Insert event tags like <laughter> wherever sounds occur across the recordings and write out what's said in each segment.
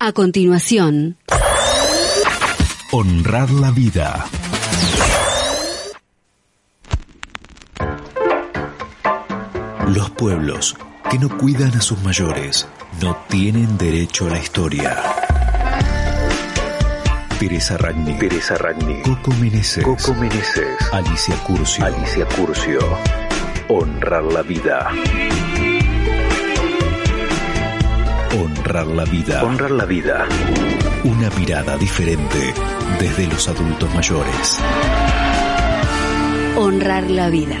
A continuación, Honrar la vida. Los pueblos que no cuidan a sus mayores no tienen derecho a la historia. Teresa Ragni. Teresa Ragni. Coco Meneses. Coco Meneses. Alicia Curcio. Alicia Curcio. Honrar la vida. Honrar la vida. Honrar la vida. Una mirada diferente desde los adultos mayores. honrar la vida.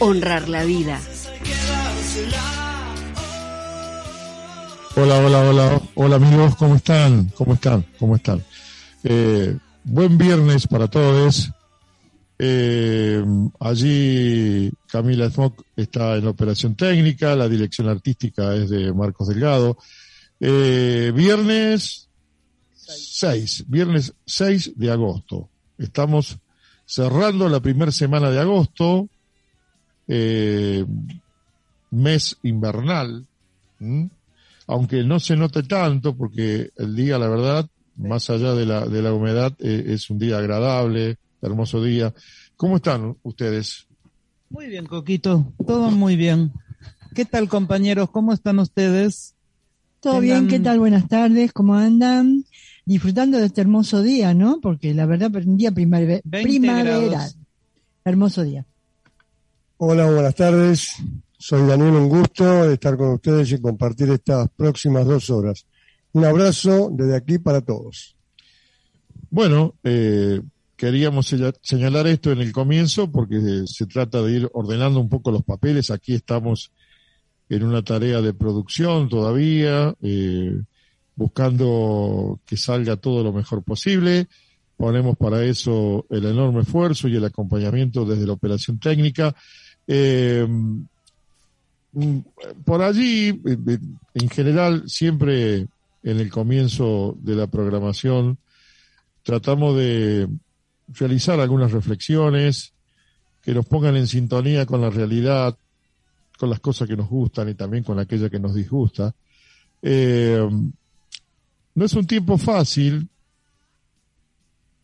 Honrar la vida. Hola, hola, hola, hola amigos, ¿cómo están? ¿Cómo están? ¿Cómo están? Eh, buen viernes para todos. Eh, allí Camila Smock está en la operación técnica, la dirección artística es de Marcos Delgado. Eh, viernes 6, viernes 6 de agosto. Estamos cerrando la primera semana de agosto, eh, mes invernal. ¿m? aunque no se note tanto, porque el día, la verdad, más allá de la, de la humedad, eh, es un día agradable, hermoso día. ¿Cómo están ustedes? Muy bien, Coquito, todo muy bien. ¿Qué tal, compañeros? ¿Cómo están ustedes? Todo bien, ¿qué tal? Buenas tardes, ¿cómo andan? Disfrutando de este hermoso día, ¿no? Porque la verdad, un día primave- 20 primaveral. Hermoso día. Hola, buenas tardes. Soy Daniel, un gusto estar con ustedes y compartir estas próximas dos horas. Un abrazo desde aquí para todos. Bueno, eh, queríamos señalar esto en el comienzo porque se trata de ir ordenando un poco los papeles. Aquí estamos en una tarea de producción todavía, eh, buscando que salga todo lo mejor posible. Ponemos para eso el enorme esfuerzo y el acompañamiento desde la operación técnica. Eh, mm, por allí, eh, eh, en general, siempre en el comienzo de la programación, tratamos de realizar algunas reflexiones que nos pongan en sintonía con la realidad, con las cosas que nos gustan y también con aquella que nos disgusta. No es un tiempo fácil,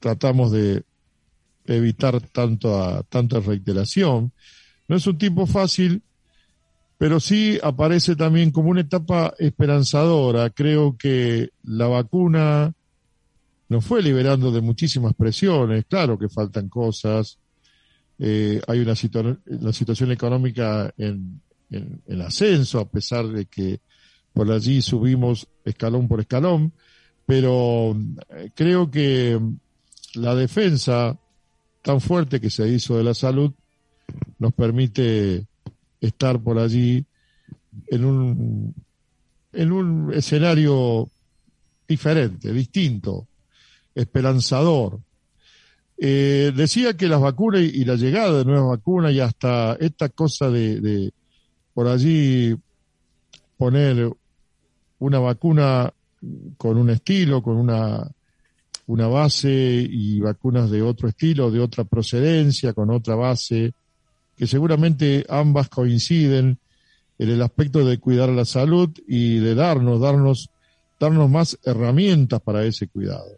tratamos de evitar tanto a, tanta reiteración, no es un tiempo fácil, pero sí aparece también como una etapa esperanzadora. Creo que la vacuna nos fue liberando de muchísimas presiones, claro que faltan cosas, eh, hay una, situación económica en, en, en ascenso, a pesar de que por allí subimos escalón por escalón, pero eh, creo que la defensa tan fuerte que se hizo de la salud nos permite estar por allí en un, en un escenario diferente, distinto, esperanzador. Eh, decía que las vacunas y, la llegada de nuevas vacunas y hasta esta cosa de por allí poner una vacuna con un estilo, con una, una base y vacunas de otro estilo, de otra procedencia, con otra base, que seguramente ambas coinciden en el aspecto de cuidar la salud y de darnos, darnos, darnos más herramientas para ese cuidado.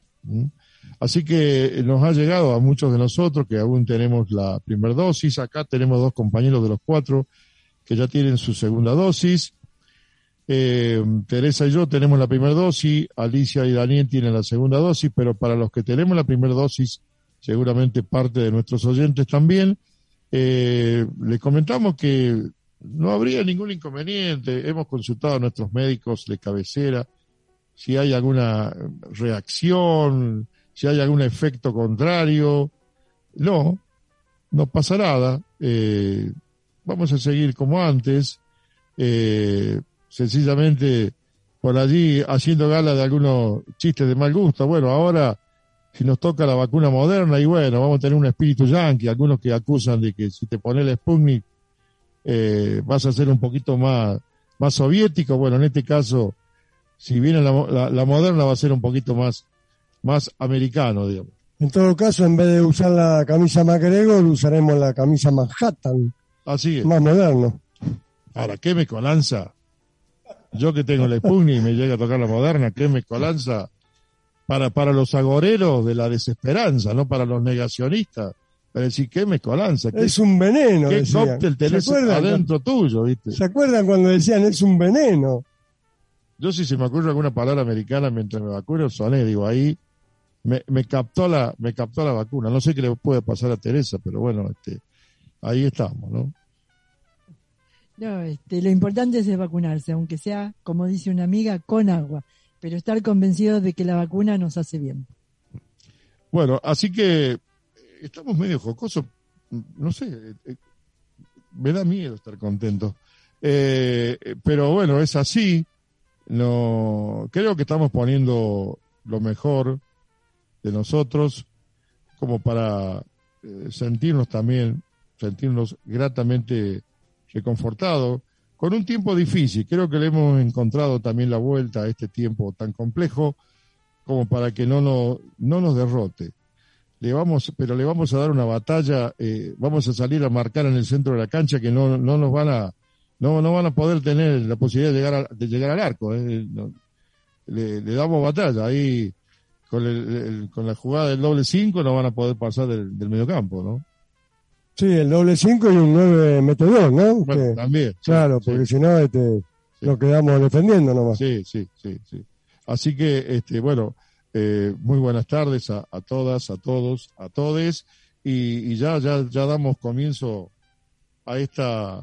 Así que nos ha llegado a muchos de nosotros que aún tenemos la primera dosis. Acá tenemos dos compañeros de los cuatro que ya tienen su segunda dosis. Eh, Teresa y yo tenemos la primera dosis, Alicia y Daniel tienen la segunda dosis, pero para los que tenemos la primera dosis, seguramente parte de nuestros oyentes también, eh, les comentamos que no habría ningún inconveniente. Hemos consultado a nuestros médicos de cabecera si hay alguna reacción, si hay algún efecto contrario. No, no pasa nada. Eh, vamos a seguir como antes. Sencillamente por allí haciendo gala de algunos chistes de mal gusto. Bueno, ahora si nos toca la vacuna moderna y bueno, vamos a tener un espíritu yanqui, algunos que acusan de que si te pones el Sputnik eh, vas a ser un poquito más, más soviético. Bueno, en este caso, si viene la, la, la moderna va a ser un poquito más, más americano, digamos. En todo caso, en vez de usar la camisa MacGregor, usaremos la camisa Manhattan, Así es. más moderno. Ahora, ¿qué me colanza? Yo que tengo el Sputnik y me llega a tocar la moderna, ¿qué me colanza? Para, para los agoreros de la desesperanza, no para los negacionistas. Para decir, ¿qué me colanza? ¿Qué, Es un veneno, qué decían. cóctel ¿Se tenés adentro tuyo, viste? ¿Se acuerdan cuando decían es un veneno? Yo si se me ocurre alguna palabra americana mientras me vacuno, soné, digo, ahí me, me captó la, me captó la vacuna. No sé qué le puede pasar a Teresa, pero bueno, este, ahí estamos, ¿no? No, este, lo importante es vacunarse, aunque sea, como dice una amiga, con agua, pero estar convencidos de que la vacuna nos hace bien. Bueno, así que eh, estamos medio jocosos, no sé, eh, eh, me da miedo estar contento. Eh, pero bueno, es así. No, creo que estamos poniendo lo mejor de nosotros como para sentirnos también, sentirnos gratamente reconfortados con un tiempo difícil. Creo que le hemos encontrado también la vuelta a este tiempo tan complejo como para que no, nos no nos derrote. Le vamos, pero le vamos a dar una batalla, eh, vamos a salir a marcar en el centro de la cancha que no, no nos van a, no, no van a poder tener la posibilidad de llegar, a- de llegar al arco. eh. No, le, damos batalla ahí con, el- con la jugada del doble cinco no van a poder pasar del, del mediocampo, ¿no? Sí, el doble 5 y un 9 metedor, ¿no? Bueno, Que- también. claro, sí. porque si no este, Sí. lo quedamos defendiendo nomás. Sí, sí, sí, sí. Así que, este, bueno, eh, muy buenas tardes a, a todas, a todos, a todes, y, y ya, ya, ya damos comienzo a esta,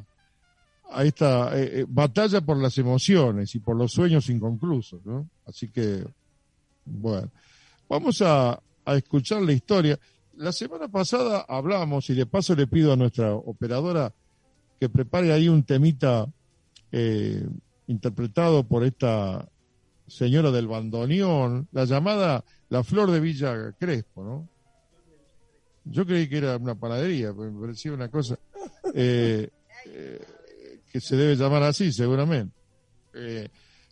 a esta eh, eh, batalla por las emociones y por los sueños inconclusos, ¿no? Así que, bueno, vamos a, a escuchar la historia. La semana pasada hablamos, y de paso le pido a nuestra operadora que prepare ahí un temita eh, interpretado por esta señora del bandoneón, la llamada La Flor de Villa Crespo, ¿no? Yo creí que era una panadería, porque me parecía una cosa eh, eh, que se debe llamar así, seguramente. Eh,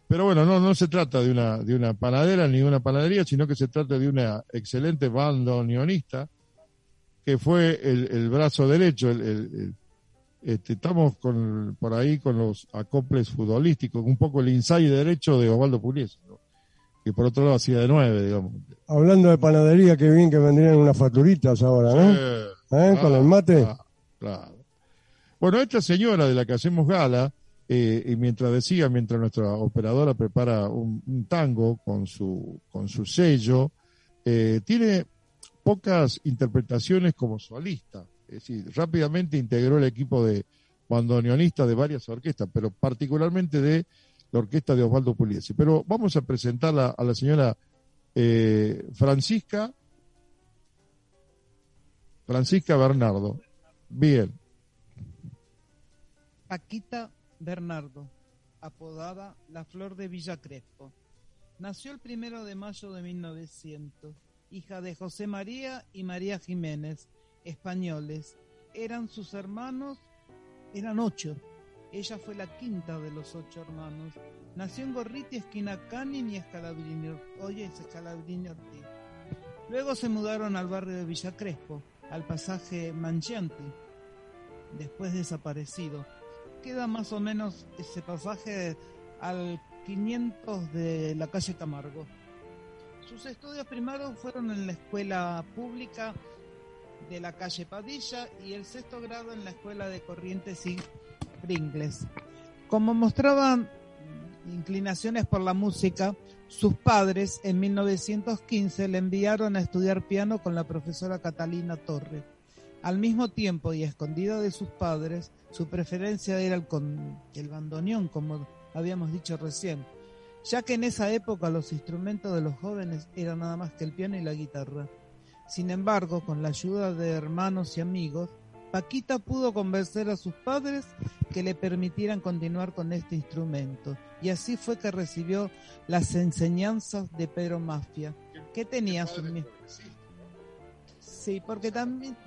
pero bueno, no, no se trata de una, de una panadera ni de una panadería, sino que se trata de una excelente bandoneonista que fue el, el brazo derecho, el, este, estamos con, por ahí con los acoples futbolísticos, un poco el inside derecho de Osvaldo Pugliese, ¿no? que por otro lado hacía de nueve, digamos. Hablando de panadería, qué bien que vendrían unas facturitas ahora, ¿no? Eh. Con el mate. Claro, claro. Bueno, esta señora de la que hacemos gala, eh, y mientras decía, mientras nuestra operadora prepara un, un tango con su, con su sello, eh, tiene pocas interpretaciones como solista. Es decir, rápidamente integró el equipo de bandoneonistas de varias orquestas, pero particularmente de la orquesta de Osvaldo Pugliese. Pero vamos a presentarla a la señora eh, Francisca Francisca Bernardo. Bien. Paquita Bernardo, apodada La Flor de Villa Crespo. Nació el primero de mayo de 1900, hija de José María y María Jiménez, españoles. Eran sus hermanos, eran ocho. Ella fue la quinta de los ocho hermanos. Nació en Gorriti, esquina Canin y Escalabrini. Hoy es Escalabrini Ortiz. Luego se mudaron al barrio de Villa Crespo, al pasaje Mangianti, después desaparecido queda más o menos ese pasaje al 500 de la calle Camargo. Sus estudios primarios fueron en la escuela pública de la calle Padilla y el sexto grado en la escuela de Corrientes y Pringles. Como mostraban inclinaciones por la música, sus padres en 1915 le enviaron a estudiar piano con la profesora Catalina Torre. Al mismo tiempo y escondida de sus padres, su preferencia era el, con, el bandoneón, como habíamos dicho recién, ya que en esa época los instrumentos de los jóvenes eran nada más que el piano y la guitarra. Sin embargo, con la ayuda de hermanos y amigos, Paquita pudo convencer a sus padres que le permitieran continuar con este instrumento. Y así fue que recibió las enseñanzas de Pedro Mafia, que tenía su mismo. Sí, porque también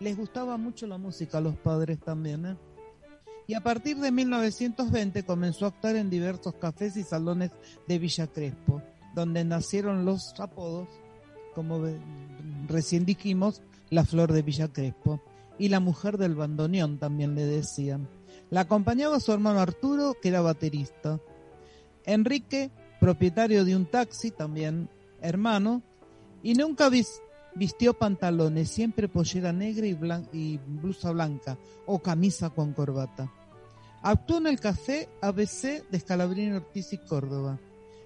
les gustaba mucho la música a los padres también. ¿eh? Y a partir de 1920 comenzó a actuar en diversos cafés y salones de Villa Crespo, donde nacieron los apodos, como recién dijimos, la flor de Villa Crespo y la mujer del bandoneón también le decían. La acompañaba su hermano Arturo, que era baterista. Enrique, propietario de un taxi, también hermano, y nunca vistió pantalones, siempre pollera negra y, y blusa blanca o camisa con corbata. Actuó en el café ABC de Scalabrini Ortiz y Córdoba,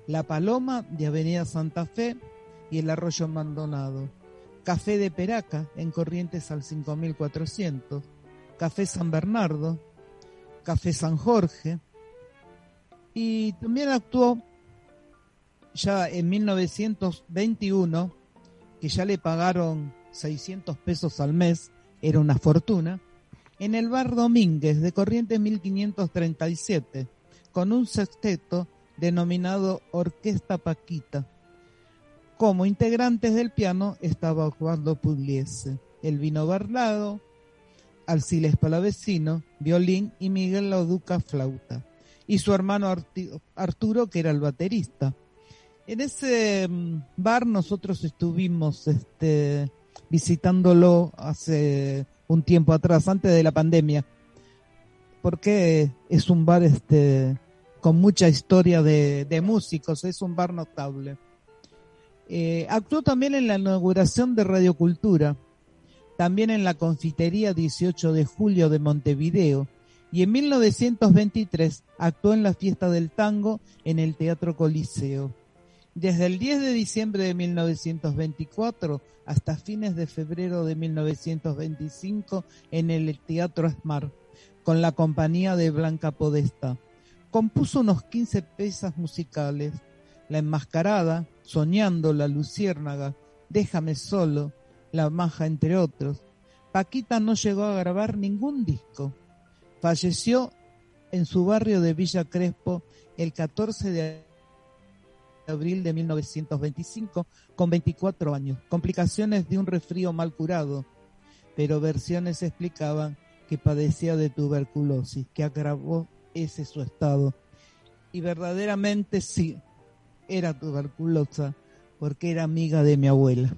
La Paloma de Avenida Santa Fe y el Arroyo Maldonado. Café de Peraca en Corrientes al 5400, Café San Bernardo, Café San Jorge y también actuó ya en 1921 que ya le pagaron 600 pesos al mes, era una fortuna, en el bar Domínguez de Corrientes 1537, con un sexteto denominado Orquesta Paquita como integrantes del piano estaba Osvaldo Pugliese, Elvino Barlado, Alciles Palavecino, violín y Miguel Lauduca flauta. Y su hermano Arturo, que era el baterista. En ese mm, bar nosotros estuvimos este, visitándolo hace un tiempo atrás, antes de la pandemia, porque es un bar este, con mucha historia de, músicos, es un bar notable. Eh, actuó también en la inauguración de Radio Cultura, también en la Confitería 18 de Julio de Montevideo y en 1923 actuó en la Fiesta del Tango en el Teatro Coliseo. Desde el 10 de diciembre de 1924 hasta fines de febrero de 1925 en el Teatro Esmar, con la compañía de Blanca Podesta. Compuso unos 15 piezas musicales, La Enmascarada, Soñando, La Luciérnaga, Déjame Solo, La Maja, entre otros. Paquita no llegó a grabar ningún disco. Falleció en su barrio de Villa Crespo el 14 de abril de 1925 con 24 años. Complicaciones de un resfrío mal curado, pero versiones explicaban que padecía de tuberculosis, que agravó ese su estado. Y verdaderamente sí, era tuberculosa porque era amiga de mi abuela.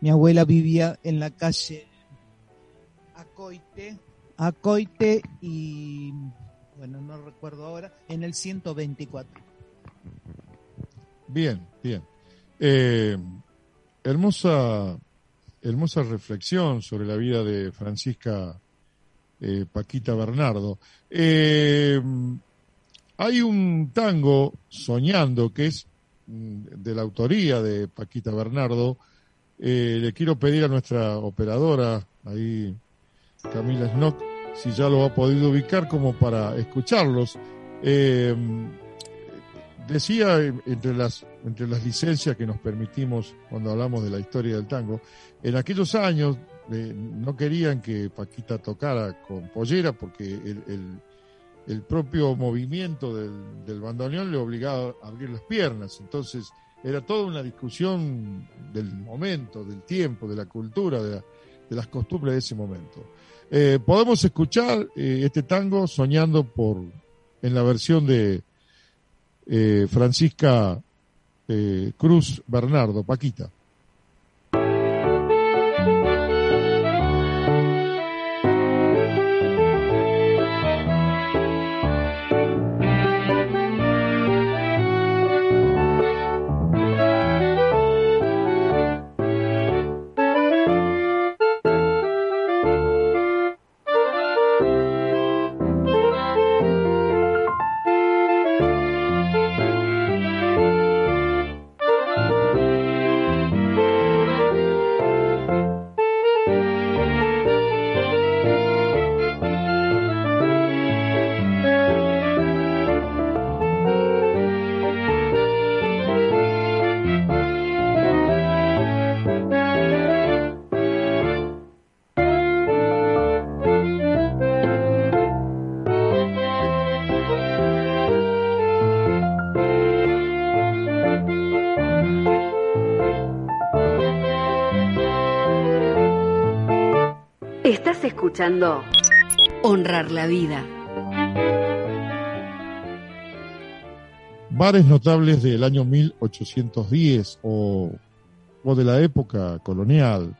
Mi abuela vivía en la calle Acoite, Acoite y, bueno, no recuerdo ahora, en el 124. Bien, bien. Eh, hermosa, hermosa reflexión sobre la vida de Francisca eh, Paquita Bernardo. Eh, hay un tango, Soñando, que es mm, de la autoría de Paquita Bernardo. Le quiero pedir a nuestra operadora, ahí Camila Snock, si ya lo ha podido ubicar como para escucharlos. Decía entre las, entre las licencias que nos permitimos cuando hablamos de la historia del tango, en aquellos años eh, no querían que Paquita tocara con pollera porque el el propio movimiento del, del bandoneón le obligaba a abrir las piernas. Entonces era toda una discusión del momento, del tiempo, de la cultura, de, las costumbres de ese momento. Eh, podemos escuchar eh, este tango soñando por en la versión de eh, Francisca Cruz Bernardo, Paquita. Honrar la Vida. Bares notables del año 1810 o, o de la época colonial,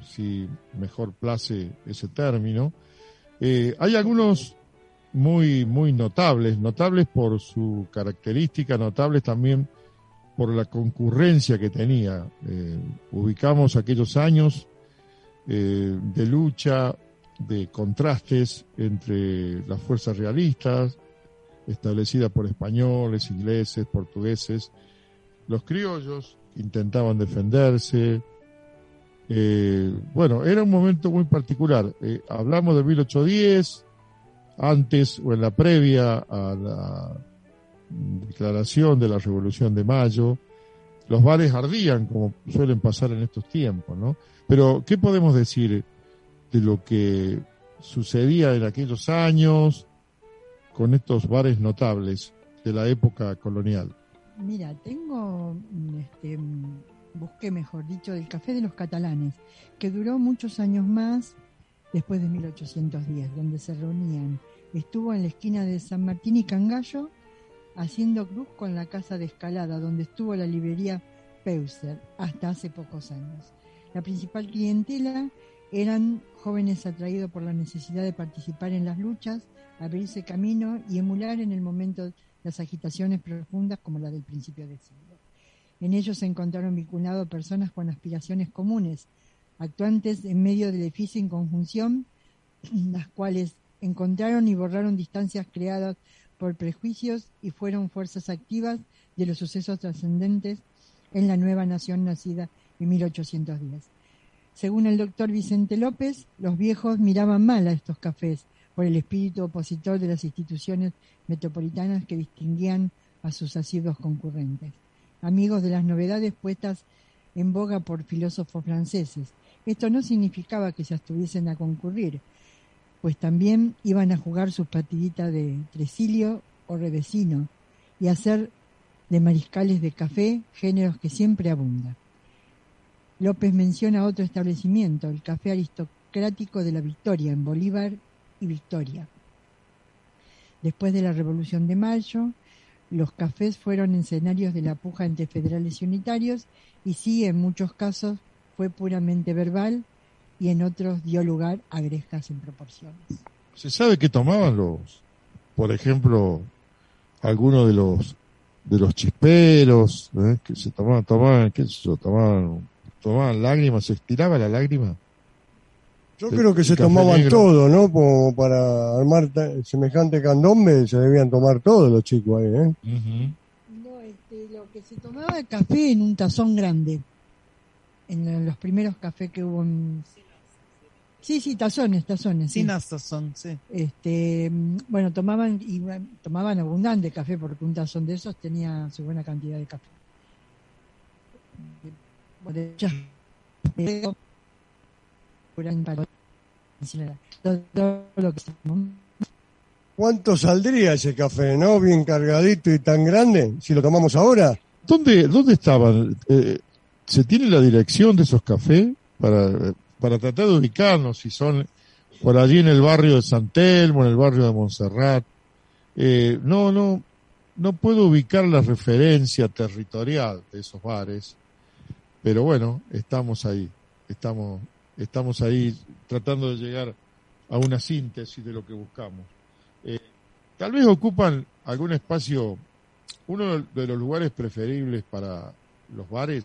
si mejor place ese término. Eh, hay algunos muy, muy notables, notables por su característica, notables también por la concurrencia que tenía. Eh, ubicamos aquellos años eh, de lucha, de contrastes entre las fuerzas realistas, establecida por españoles, ingleses, portugueses. Los criollos intentaban defenderse. Eh, bueno, era un momento muy particular. Eh, hablamos de 1810, antes o en la previa a la declaración de la Revolución de Mayo. Los bares ardían, como suelen pasar en estos tiempos, ¿no? Pero, ¿qué podemos decir de lo que sucedía en aquellos años, con estos bares notables de la época colonial? Mira, tengo, este, busqué mejor dicho, el Café de los Catalanes, que duró muchos años más después de 1810, donde se reunían. Estuvo en la esquina de San Martín y Cangallo, haciendo cruz con la casa de Escalada, donde estuvo la librería Peuser hasta hace pocos años. La principal clientela eran jóvenes atraídos por la necesidad de participar en las luchas, abrirse camino y emular en el momento las agitaciones profundas como la del principio del siglo. En ellos se encontraron vinculados personas con aspiraciones comunes, actuantes en medio de la difícil conjunción, <clears throat> las cuales encontraron y borraron distancias creadas por prejuicios y fueron fuerzas activas de los sucesos trascendentes en la nueva nación nacida en 1810. Según el doctor Vicente López, los viejos miraban mal a estos cafés por el espíritu opositor de las instituciones metropolitanas que distinguían a sus asiduos concurrentes. Amigos de las novedades puestas en boga por filósofos franceses. Esto no significaba que se estuviesen a concurrir, pues también iban a jugar sus partiditas de tresilio o revesino y hacer de mariscales de café géneros que siempre abundan. López menciona otro establecimiento, el Café Aristocrático de la Victoria, en Bolívar y Victoria. Después de la Revolución de Mayo, los cafés fueron escenarios de la puja entre federales y unitarios y sí, en muchos casos, fue puramente verbal y en otros dio lugar a grescas en proporciones. ¿Se sabe qué tomaban los, por ejemplo, algunos de los de los chisperos, ¿eh? que se tomaban, tomaban, qué sé tomaban, tomaban lágrimas, se estiraba la lágrima? Yo El- creo que el se tomaban negro. todo, ¿no? Como para armar semejante candombe, se debían tomar todos los chicos ahí, ¿eh? No, este, lo que se tomaba café en un tazón grande, en los primeros cafés que hubo en... Sí, sí, tazones, tazones. sí. Sin tazón, sí. Este, mm, bueno, tomaban y bueno, tomaban abundante café porque un tazón de esos tenía su buena cantidad de café. De- de- ya, pero- todo- todo lo que se tomó. ¿Cuánto saldría ese café, no? Bien cargadito y tan grande, si lo tomamos ahora. ¿Dónde, dónde estaban? Eh, ¿Se tiene la dirección de esos cafés para, para tratar de ubicarnos si son por allí en el barrio de San Telmo, en el barrio de Montserrat? Eh, no, no, no puedo ubicar la referencia territorial de esos bares, pero bueno, estamos ahí, estamos, estamos ahí tratando de llegar a una síntesis de lo que buscamos. Eh, tal vez ocupan algún espacio uno de los lugares preferibles para los bares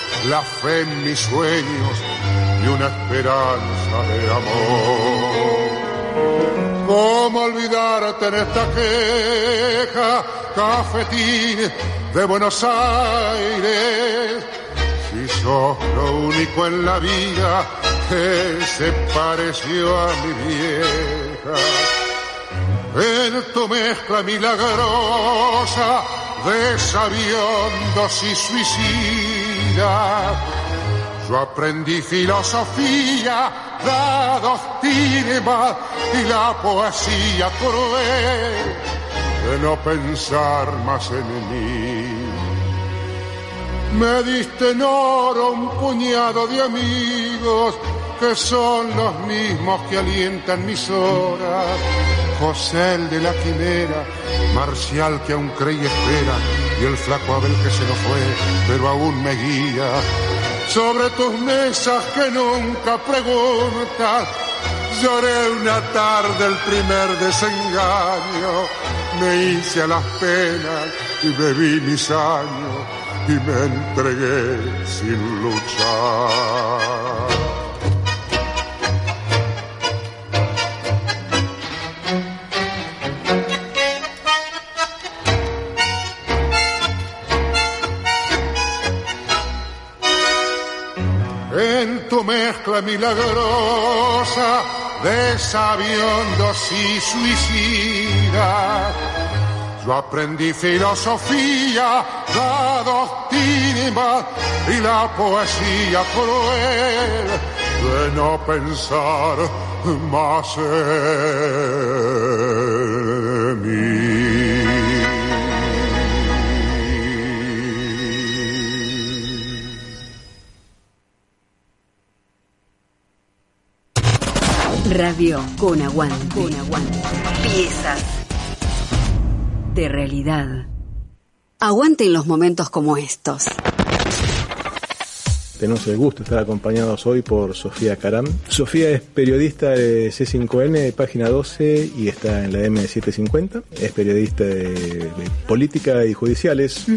la fe en mis sueños y una esperanza de amor. ¿Cómo olvidarte en esta queja, cafetín de Buenos Aires? Si sos lo único en la vida que se pareció a mi vieja. En tu mezcla milagrosa de sabiondos y suicidas, yo aprendí filosofía, la doctrina y la poesía cruel de no pensar más en mí. Me diste en oro un puñado de amigos que son los mismos que alientan mis horas. José el de la quimera, Marcial que aún cree y espera, y el flaco Abel que se nos fue, pero aún me guía. Sobre tus mesas que nunca preguntas, lloré una tarde el primer desengaño, me hice a las penas y bebí mis años y me entregué sin luchar. Tu mezcla milagrosa de sabiondos y suicidas, yo aprendí filosofía, la doctrina y la poesía cruel de no pensar más en mí. Radio con aguante. Con aguante. Piezas de realidad. Aguante en los momentos como estos. Tenemos el gusto de estar acompañados hoy por Sofía Caram. Sofía es periodista de C5N, de página 12, y está en la M750. Es periodista de, de política y judiciales.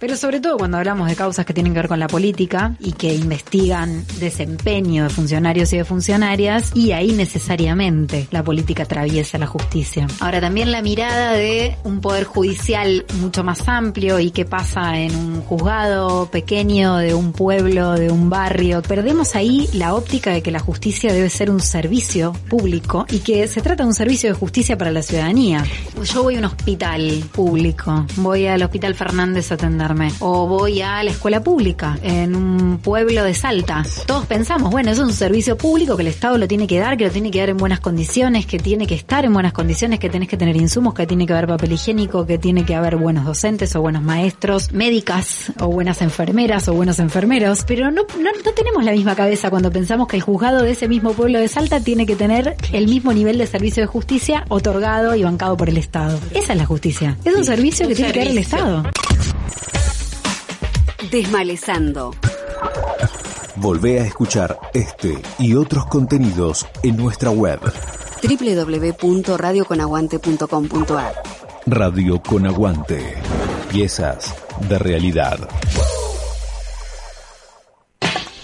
Pero sobre todo cuando hablamos de causas que tienen que ver con la política y que investigan desempeño de funcionarios y de funcionarias, y ahí necesariamente la política atraviesa la justicia. Ahora también la mirada de un poder judicial mucho más amplio y qué pasa en un juzgado pequeño de un pueblo, de un barrio. Perdemos ahí la óptica de que la justicia debe ser un servicio público y que se trata de un servicio de justicia para la ciudadanía. Yo voy a un hospital público, voy al Hospital Fernández a atenderme, o voy a la escuela pública en un pueblo de Salta. Todos pensamos, bueno, eso es un servicio público que el Estado lo tiene que dar, que lo tiene que dar en buenas condiciones, que tiene que estar en buenas condiciones, que tenés que tener insumos, que tiene que haber papel higiénico, que tiene que haber buenos docentes o buenos maestros, médicas o buenas enfermeras o buenos enfermeros. Pero no, no, no tenemos la misma cabeza cuando pensamos que el juzgado de ese mismo pueblo de Salta tiene que tener el mismo nivel de servicio de justicia otorgado y bancado por el Estado. Esa es la justicia. Es un servicio que tiene que dar el Estado. Desmalezando. Volvé a escuchar este y otros contenidos en nuestra web www.radioconaguante.com.ar Radio con Aguante. Piezas de realidad.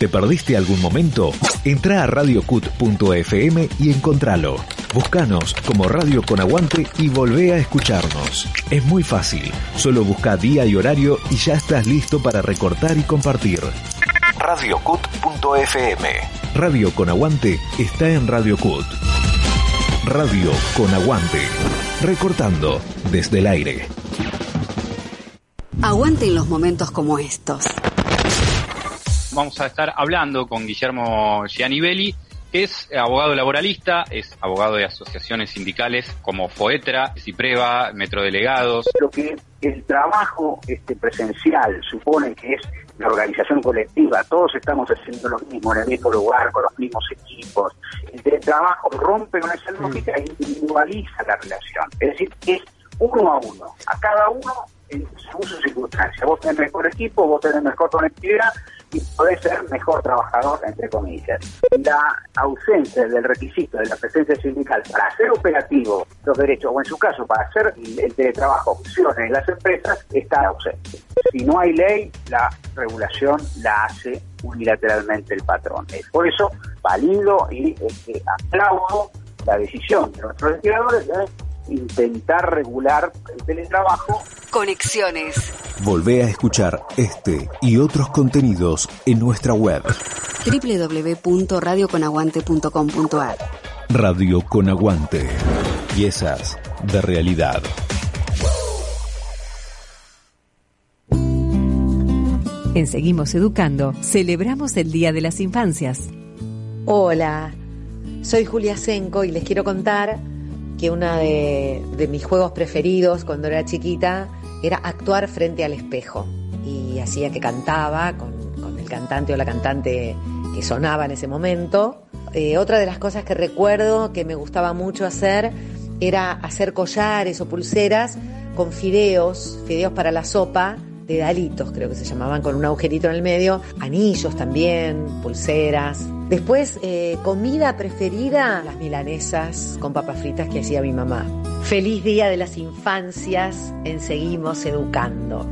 ¿Te perdiste algún momento? Entra a radiocut.fm y encontralo. Búscanos como Radio con Aguante y volvé a escucharnos. Es muy fácil. Solo busca día y horario y ya estás listo para recortar y compartir. radiocut.fm Radio con Aguante está en Radio Cut. Radio con Aguante. Recortando desde el aire. Aguante en los momentos como estos. Vamos a estar hablando con Guillermo Gianibelli Es abogado laboralista, es abogado de asociaciones sindicales como FOETRA, CIPREVA, Metrodelegados. Lo que el trabajo este, presencial supone que es la organización colectiva, todos estamos haciendo lo mismo en el mismo lugar, con los mismos equipos. El teletrabajo rompe con esa lógica e individualiza la relación. Es decir, es uno a uno, a cada uno en según sus circunstancias. Vos tenés mejor equipo, vos tenés mejor conectividad y podés ser mejor trabajador, entre comillas. La ausencia del requisito de la presencia sindical para hacer operativo los derechos, o en su caso, para hacer el teletrabajo funcione en las empresas, está ausente. Si no hay ley, la regulación la hace unilateralmente el patrón. Por eso, valido y este, aplaudo la decisión de nuestros legisladores de intentar regular el teletrabajo. Conexiones. Volvé a escuchar este y otros contenidos en nuestra web. www.radioconaguante.com.ar Radio con Aguante. Piezas de realidad. En Seguimos Educando, celebramos el Día de las Infancias. Hola, soy Julia Senco y les quiero contar que uno de, mis juegos preferidos cuando era chiquita era actuar frente al espejo. Y hacía que cantaba con, con el cantante o la cantante que sonaba en ese momento. Eh, otra de las cosas que recuerdo que me gustaba mucho hacer era hacer collares o pulseras con fideos, fideos para la sopa, de dalitos creo que se llamaban, con un agujerito en el medio, anillos también, pulseras. Después, eh, comida preferida, las milanesas con papas fritas que hacía mi mamá. Feliz Día de las Infancias en Seguimos Educando.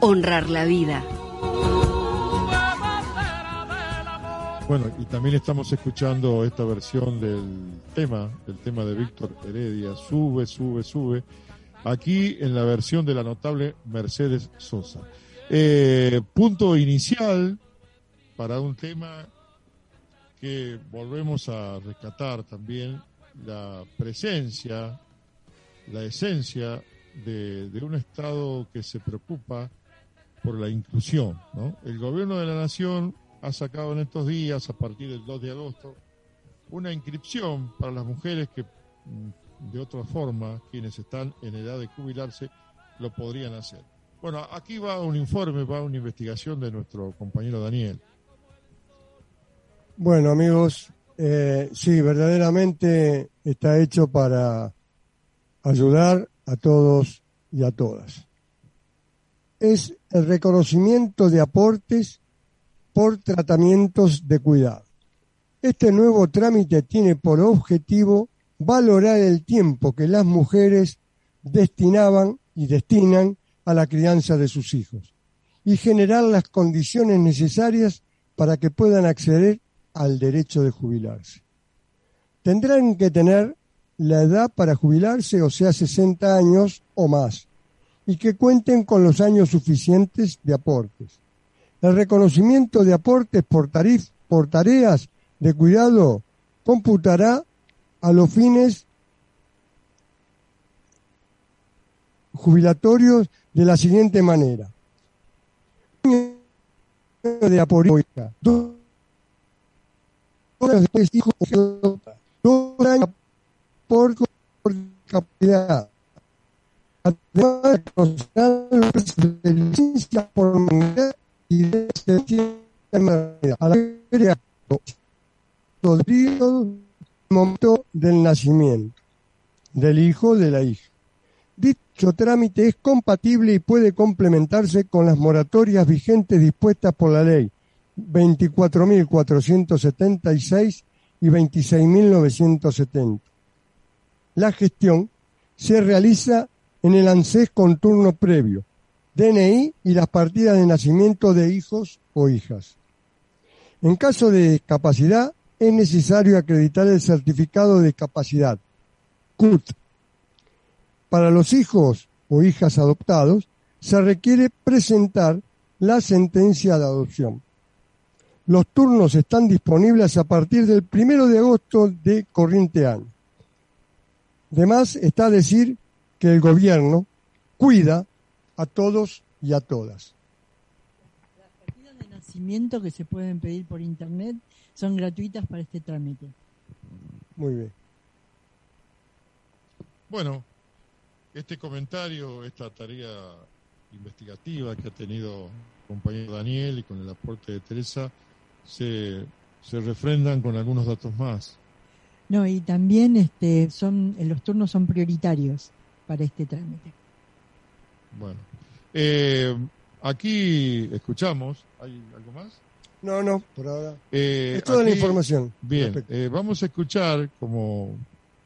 Honrar la Vida. Bueno, y también estamos escuchando esta versión del tema, del tema de Víctor Heredia, Sube, sube, sube, aquí en la versión de la notable Mercedes Sosa. Eh, punto inicial para un tema que volvemos a rescatar también la presencia, la esencia de, un Estado que se preocupa por la inclusión. ¿no? El gobierno de la nación ha sacado en estos días, a partir del 2 de agosto, una inscripción para las mujeres que mm, de otra forma, quienes están en edad de jubilarse, lo podrían hacer. Bueno, aquí va un informe, va una investigación de nuestro compañero Daniel. Bueno, amigos, eh, sí, verdaderamente está hecho para ayudar a todos y a todas. Es el reconocimiento de aportes por tratamientos de cuidado. Este nuevo trámite tiene por objetivo valorar el tiempo que las mujeres destinaban y destinan a la crianza de sus hijos y generar las condiciones necesarias para que puedan acceder al derecho de jubilarse. Tendrán que tener la edad para jubilarse, o sea, 60 años o más, y que cuenten con los años suficientes de aportes. El reconocimiento de aportes por, tarif, por tareas de cuidado computará a los fines jubilatorios de la siguiente manera. De dos años por, por capacidad. Además, de licencia por y de a la periodo momento del nacimiento del hijo de la hija. Dicho trámite es compatible y puede complementarse con las moratorias vigentes dispuestas por la ley 24.476 y 26.970. La gestión se realiza en el ANSES con turno previo, DNI y las partidas de nacimiento de hijos o hijas. En caso de discapacidad, es necesario acreditar el certificado de discapacidad, CUT. Para los hijos o hijas adoptados, se requiere presentar la sentencia de adopción. Los turnos están disponibles a partir del primero de agosto de corriente año. Además, está a decir que el gobierno cuida a todos y a todas. de nacimiento que se pueden pedir por internet son gratuitas para este trámite. Muy bien. Bueno, este comentario, esta tarea investigativa que ha tenido el compañero Daniel y con el aporte de Teresa, se, se refrendan con algunos datos más. No, y también este, son, los turnos son prioritarios para este trámite. Bueno, eh, aquí escuchamos, ¿hay algo más? No, no, por ahora. Eh, es toda la información. Bien, eh, vamos a escuchar como,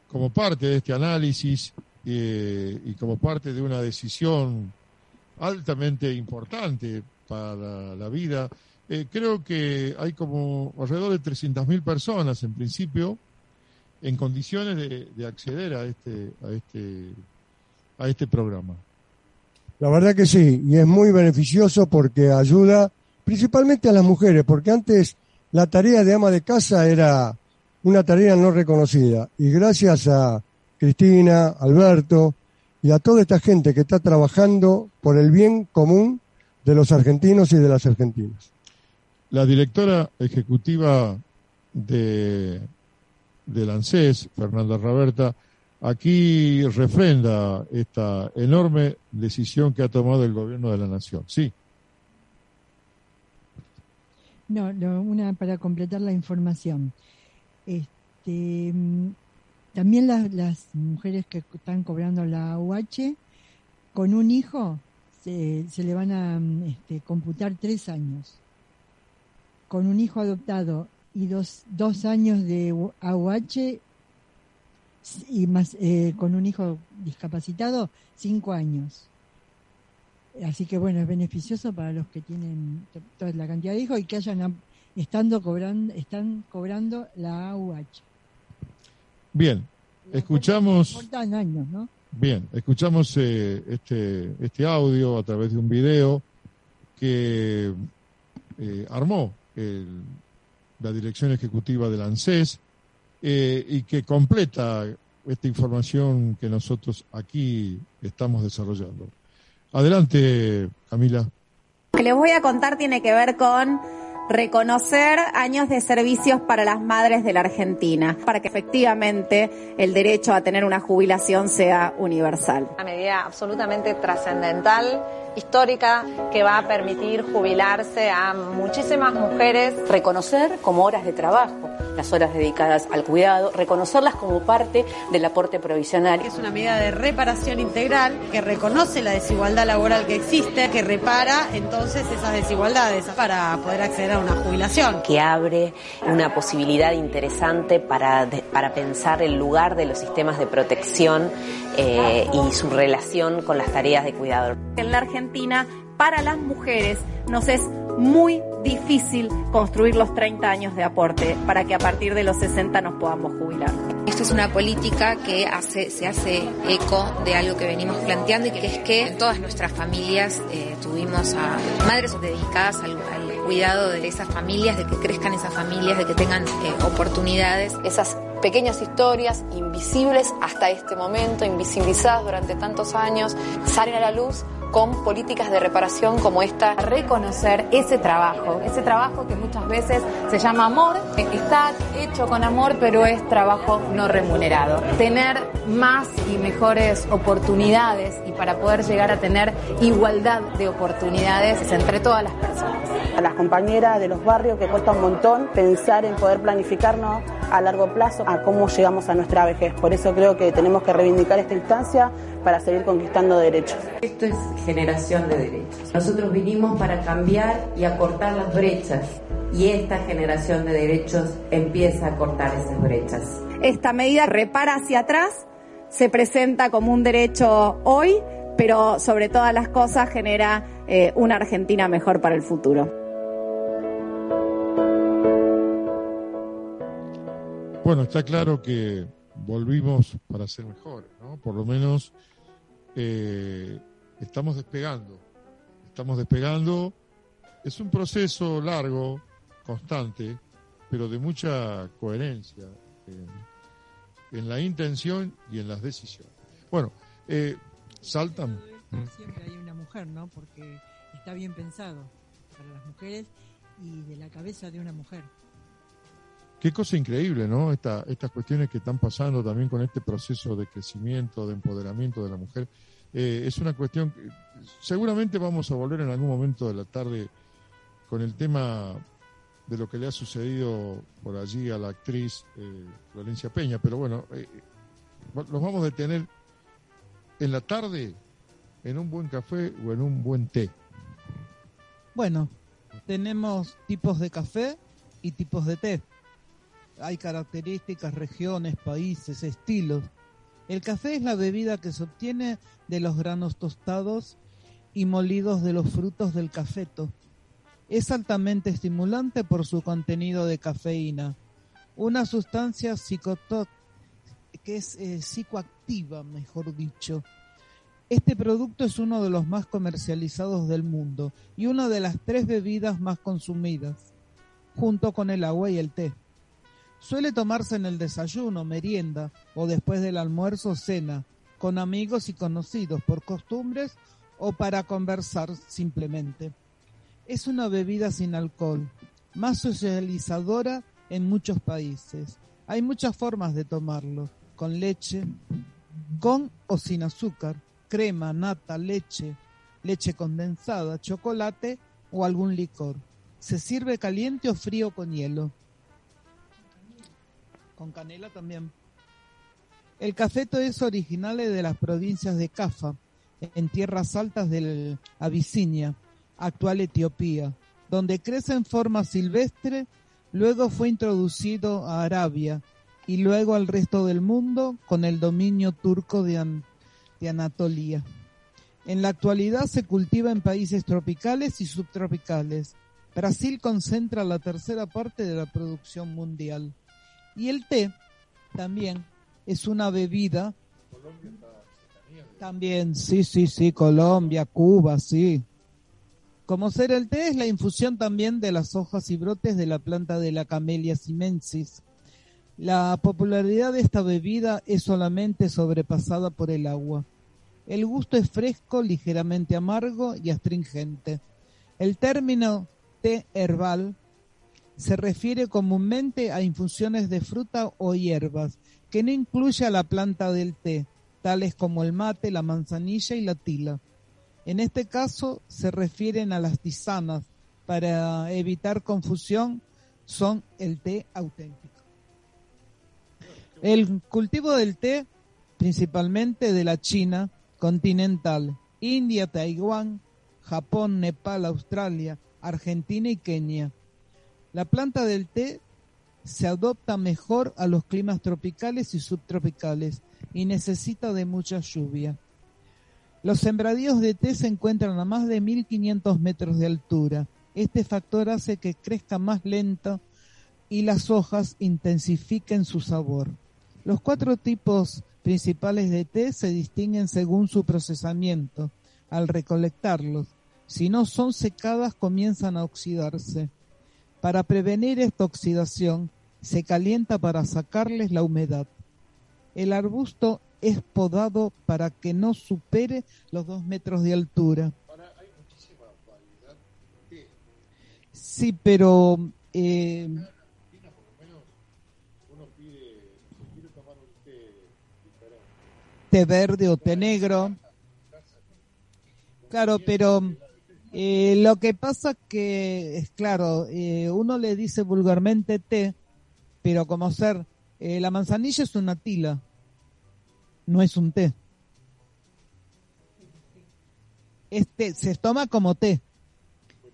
como parte de este análisis eh, y como parte de una decisión altamente importante para la vida. eh, creo que hay como alrededor de 300.000 personas en principio en condiciones de, de acceder a este, a este, a este programa. La verdad que sí, y es muy beneficioso porque ayuda principalmente a las mujeres, porque antes la tarea de ama de casa era una tarea no reconocida. Y gracias a Cristina, Alberto y a toda esta gente que está trabajando por el bien común de los argentinos y de las argentinas. La directora ejecutiva de, del ANSES, Fernanda Raberta, aquí refrenda esta enorme decisión que ha tomado el gobierno de la nación. Sí, No, lo- una para completar la información. Este, también las, mujeres que están cobrando la UH, con un hijo se, se le van a este, computar tres años. Con un hijo adoptado y dos, dos años de AUH y más eh, con un hijo discapacitado, cinco años. Así que bueno, es beneficioso para los que tienen to- toda la cantidad de hijos y que hayan estando cobrando, están cobrando la AUH. bien, escuchamos, Importan años, ¿no? bien, escuchamos eh, este, este audio a través de un video que eh, armó el- la dirección ejecutiva del ANSES eh, y que completa esta información que nosotros aquí estamos desarrollando. Adelante, Camila. Lo que les voy a contar tiene que ver con reconocer años de servicios para las madres de la Argentina, para que efectivamente el derecho a tener una jubilación sea universal. Una medida absolutamente trascendental, histórica, que va a permitir jubilarse a muchísimas mujeres. reconocer como horas de trabajo las horas dedicadas al cuidado, reconocerlas como parte del aporte provisional. Es una medida de reparación integral que reconoce la desigualdad laboral que existe, que repara entonces esas desigualdades para poder acceder a una jubilación. que abre una posibilidad interesante para, de- para pensar el lugar de los sistemas de protección eh, y su relación con las tareas de cuidado. En la Argentina, para las mujeres, nos es muy difícil construir los 30 años de aporte para que a partir de los 60 nos podamos jubilar. Esto es una política que hace, se hace eco de algo que venimos planteando y que es que en todas nuestras familias eh, tuvimos a madres dedicadas al, al cuidado de esas familias, de que crezcan esas familias, de que tengan eh, oportunidades. Esas pequeñas historias invisibles hasta este momento, invisibilizadas durante tantos años, salen a la luz con políticas de reparación como esta. Reconocer ese trabajo, ese trabajo que muchas veces se llama amor, está hecho con amor, pero es trabajo no remunerado. Tener más y mejores oportunidades y para poder llegar a tener igualdad de oportunidades entre todas las personas. a las compañeras de los barrios que cuesta un montón pensar en poder planificarnos a largo plazo a cómo llegamos a nuestra vejez. Por eso creo que tenemos que reivindicar esta instancia para seguir conquistando derechos. Esto es generación de derechos. Nosotros vinimos para cambiar y acortar las brechas y esta generación de derechos empieza a cortar esas brechas. Esta medida repara hacia atrás, se presenta como un derecho hoy, pero sobre todas las cosas genera eh, una Argentina mejor para el futuro. Bueno, está claro que volvimos para ser mejores, ¿no? Por lo menos eh, estamos despegando, estamos despegando. Es un proceso largo, constante, pero de mucha coherencia en, la intención y en las decisiones. Bueno, eh, saltan. Siempre hay una mujer, ¿no? Porque está bien pensado para las mujeres y de la cabeza de una mujer. Qué cosa increíble, ¿no? Esta, estas cuestiones que están pasando también con este proceso de crecimiento, de empoderamiento de la mujer. Eh, es una cuestión que seguramente vamos a volver en algún momento de la tarde con el tema de lo que le ha sucedido por allí a la actriz eh, Florencia Peña, pero bueno, eh, los vamos a detener en la tarde en un buen café o en un buen té. Bueno, tenemos tipos de café y tipos de té. Hay características, regiones, países, estilos. El café es la bebida que se obtiene de los granos tostados y molidos de los frutos del cafeto. Es altamente estimulante por su contenido de cafeína, una sustancia que es eh, psicoactiva, mejor dicho. Este producto es uno de los más comercializados del mundo y una de las tres bebidas más consumidas, junto con el agua y el té. Suele tomarse en el desayuno, merienda o después del almuerzo o cena, con amigos y conocidos por costumbres o para conversar simplemente. Es una bebida sin alcohol, más socializadora en muchos países. Hay muchas formas de tomarlo, con leche, con o sin azúcar, crema, nata, leche, leche condensada, chocolate o algún licor. Se sirve caliente o frío con hielo. Con canela también. El cafeto es original de las provincias de Cafa, en tierras altas del Abisinia, actual Etiopía, donde crece en forma silvestre, luego fue introducido a Arabia y luego al resto del mundo con el dominio turco de, de Anatolia. En la actualidad se cultiva en países tropicales y subtropicales. Brasil concentra la tercera parte de la producción mundial. Y el té también es una bebida. También, sí, sí, sí, Colombia, Cuba, sí. Como ser el té es la infusión también de las hojas y brotes de la planta de la Camellia simensis. La popularidad de esta bebida es solamente sobrepasada por el agua. El gusto es fresco, ligeramente amargo y astringente. El término té herbal se refiere comúnmente a infusiones de fruta o hierbas, que no incluye a la planta del té, tales como el mate, la manzanilla y la tila. En este caso se refieren a las tisanas. Para evitar confusión, son el té auténtico. El cultivo del té, principalmente de la China continental, India, Taiwán, Japón, Nepal, Australia, Argentina y Kenia. La planta del té se adopta mejor a los climas tropicales y subtropicales y necesita de mucha lluvia. Los sembradíos de té se encuentran a más de 1500 metros de altura. Este factor hace que crezca más lento y las hojas intensifiquen su sabor. Los cuatro tipos principales de té se distinguen según su procesamiento. Al recolectarlos, si no son secadas, comienzan a oxidarse. Para prevenir esta oxidación, se calienta para sacarles la humedad. El arbusto es podado para que no supere los dos metros de altura. Sí, pero eh, té verde o té negro. Claro, pero eh, lo que pasa que, es claro, eh, uno le dice vulgarmente té pero como ser, eh, la manzanilla es una tila, no es un té. Este se toma como té,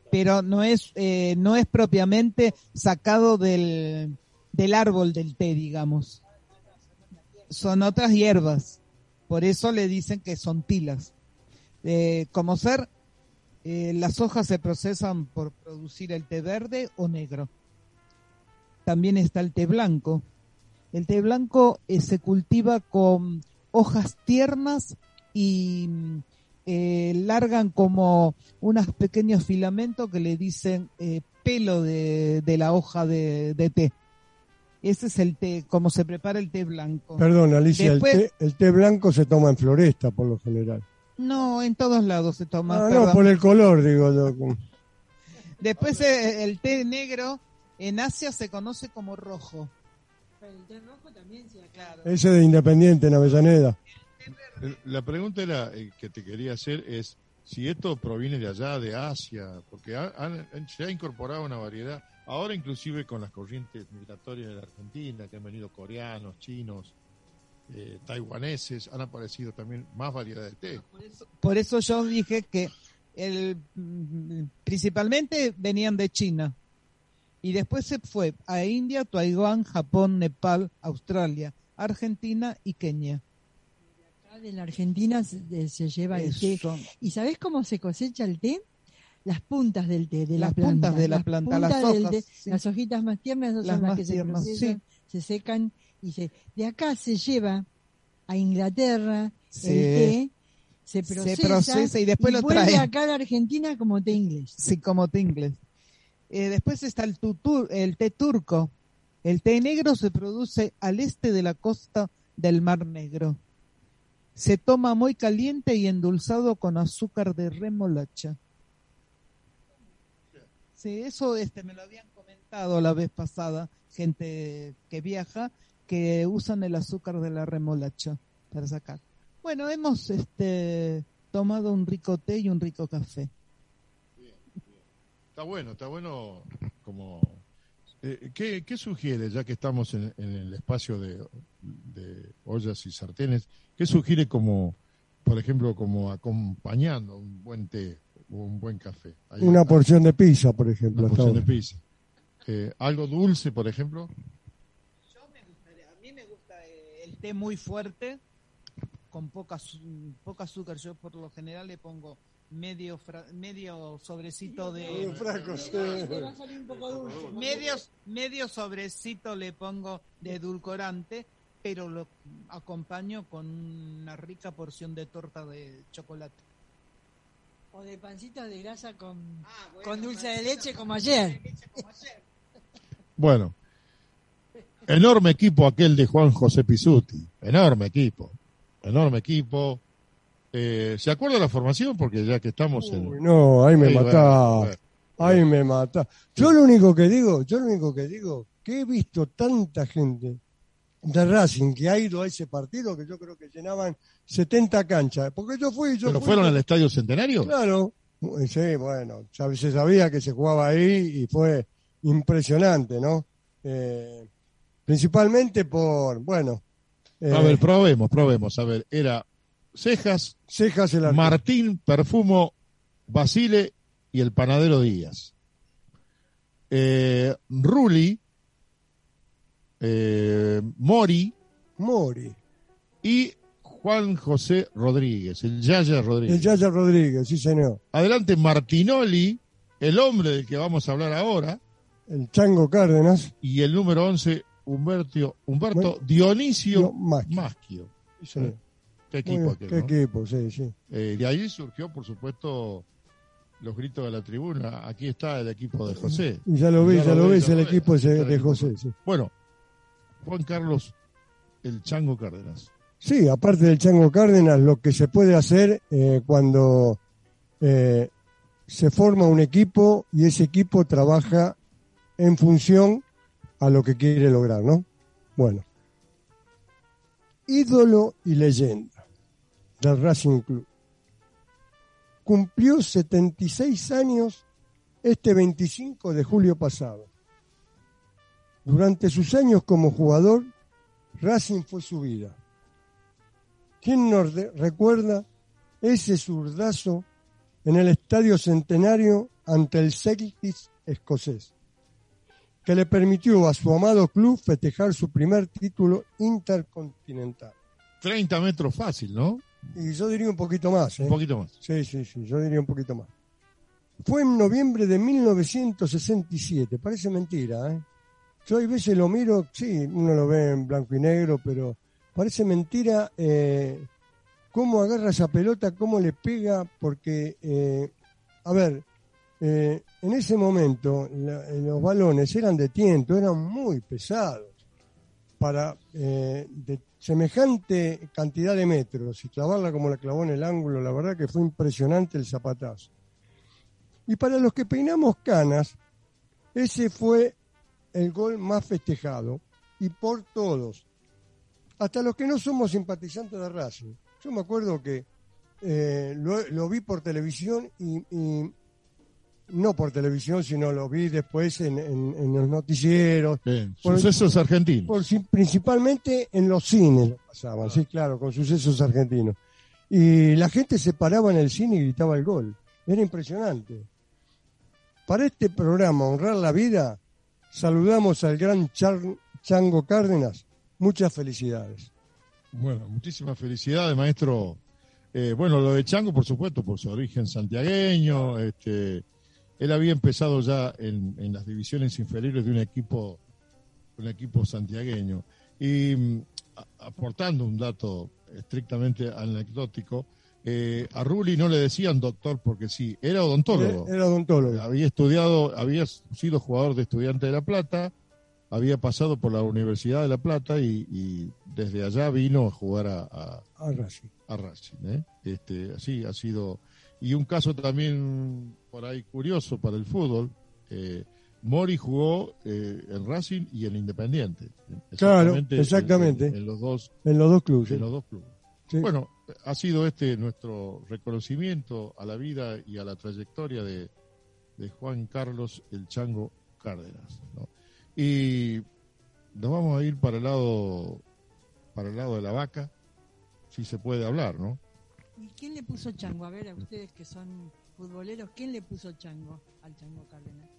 pero no es, no es propiamente sacado del, del árbol del té, digamos. Son otras hierbas, por eso le dicen que son tilas. Como ser, eh, las hojas se procesan por producir el té verde o negro. También está el té blanco. El té blanco eh, se cultiva con hojas tiernas y eh, largan como unos pequeños filamentos que le dicen pelo de, de la hoja de, de té. Ese es el té, como se prepara el té blanco. Perdón, Alicia, Después- el, té, el té blanco se toma en floresta por lo general. No, en todos lados se toma. Ah, no, por el color, digo yo. Después eh, el té negro en Asia se conoce como rojo. El té rojo también se claro. Ese de Independiente en Avellaneda. El- La pregunta era, eh, que te quería hacer es si esto proviene de allá, de Asia, porque ha- han- han- se ha incorporado una variedad, ahora inclusive con las corrientes migratorias de la Argentina, que han venido coreanos, chinos, eh, taiwaneses, han aparecido también más variedad de té. Por eso yo dije que el, principalmente venían de China. Y después se fue a India, Taiwán, Japón, Nepal, Australia, Argentina y Kenia. Acá de la Argentina se, se lleva el té. Eso. ¿Y sabés cómo se cosecha el té? Las puntas del té, de Las la planta. puntas de la planta, las hojas, té, sí. Las hojitas más tiernas esas Las son las más que tiernas, se procesan, se secan y se... De acá se lleva a Inglaterra Sí. el té, se Se procesa, procesa y después lo vuelve traen. acá a la Argentina como té inglés. Sí, como té inglés. Eh, después está el, tutur- el té turco. El té negro se produce al este de la costa del Mar Negro. Se toma muy caliente y endulzado con azúcar de remolacha. Sí, eso este, me lo habían comentado la vez pasada, gente que viaja, que usan el azúcar de la remolacha para sacar. Bueno, hemos este, tomado un rico té y un rico café. Está bueno, está bueno como... eh, ¿qué, qué sugiere, ya que estamos en, en el espacio de, de ollas y sartenes, qué sugiere como, por ejemplo, como acompañando un buen té o un buen café? Ahí Una está. porción de pizza, por ejemplo. Una porción de pizza. Eh, algo dulce, por ejemplo. A mí me gusta eh, el té muy fuerte, con poca, poca azúcar. Yo por lo general le pongo medio fra- medio sobrecito de Medio sí. Medio, medio sobrecito le pongo de edulcorante, pero lo acompaño con una rica porción de torta de chocolate. O de pancita de grasa con, con dulce de leche como ayer. Bueno, enorme equipo aquel de Juan José Pisuti. Enorme equipo. Enorme equipo. Eh, ¿Se acuerda la formación? Porque ya que estamos en... Uy, no, ahí me bueno, matá. bueno. Ahí me matá. Yo lo único que digo, yo lo único que digo, que he visto tanta gente de Racing que ha ido a ese partido que yo creo que llenaban 70 canchas. Porque yo fui, yo ¿Pero fui, fueron al Estadio Centenario? Claro. Sí, bueno, ya se sabía que se jugaba ahí y fue impresionante, ¿no? Eh, principalmente por, bueno. eh, A ver, probemos, probemos. A ver, era Cejas, Cejas el. Martín, Perfumo, Basile y el panadero Díaz. Eh, Ruli, eh, Mori, Mori, y Juan José Rodríguez, el Yaya Rodríguez. el Yaya Rodríguez, sí señor. Adelante Martinoli, el hombre del que vamos a hablar ahora, El Chango Cárdenas. y el número 11, Humberto, Humberto Bueno, Dionisio Dio- Maschio. Maschio. Sí, señor. Qué equipo bien, aquel, qué ¿no? equipo, sí, sí. Eh, de ahí surgió, por supuesto, los gritos de la tribuna. Aquí está el equipo de José. Y ya lo vi, ya, lo ves, el ves. equipo de. José, sí. Bueno, Juan Carlos, el Chango Cárdenas. Sí, aparte del Chango Cárdenas, lo que se puede hacer eh, cuando eh, se forma un equipo y ese equipo trabaja en función a lo que quiere lograr, ¿no? Bueno, ídolo y leyenda del Racing Club. Cumplió 76 años este 25 de julio pasado. Durante sus años como jugador, Racing fue su vida. ¿Quién nos recuerda ese zurdazo en el Estadio Centenario ante el Celtics escocés, que le permitió a su amado club festejar su primer título intercontinental? 30 metros fácil, ¿no? Y yo diría un poquito más. ¿eh? Un poquito más. Sí, sí, sí, yo diría un poquito más. Fue en noviembre de 1967, parece mentira, ¿eh? Yo a veces lo miro, sí, uno lo ve en blanco y negro, pero parece mentira eh, cómo agarra esa pelota, cómo le pega, porque, eh, a ver, eh, en ese momento eh, los balones eran de tiento, eran muy pesados. Para eh, de semejante cantidad de metros y clavarla como la clavó en el ángulo, la verdad que fue impresionante el zapatazo. Y para los que peinamos canas, ese fue el gol más festejado y por todos, hasta los que no somos simpatizantes de Racing. Yo me acuerdo que eh, lo, vi por televisión y no por televisión, sino lo vi después en, en- en los noticieros. Por- Sucesos argentinos. por principalmente en los cines lo pasaban, sí, claro, con sucesos argentinos. Y la gente se paraba en el cine y gritaba el gol. Era impresionante. Para este programa, Honrar la Vida, saludamos al gran Char- Chango Cárdenas. Muchas felicidades. Bueno, muchísimas felicidades, maestro. Eh, bueno, lo de Chango, por supuesto, por su origen santiagueño. Este, él había empezado ya en, en las divisiones inferiores de un equipo, un equipo santiagueño. Y mm, a- aportando un dato estrictamente anecdótico, eh, a Rulli no le decían doctor porque sí, era odontólogo. Era odontólogo. Había estudiado, había sido jugador de Estudiante de La Plata, había pasado por la Universidad de La Plata y, y desde allá vino a jugar a, a, A Racing. a Racing. ¿eh? Este, así ha sido. Y un caso también por ahí curioso para el fútbol. eh, Mori jugó eh, en Racing y en Independiente. Claro, en- en- exactamente. En, los dos, En los dos clubes. en los dos clubes. Sí. Bueno, ha sido este nuestro reconocimiento a la vida y a la trayectoria de, de Juan Carlos el Chango Cárdenas. ¿no? Y nos vamos a ir para el lado para el lado de la vaca, si se puede hablar, ¿no? ¿Y quién le puso chango? A ver, a ustedes que son futboleros, ¿quién le puso chango al chango Cárdenas?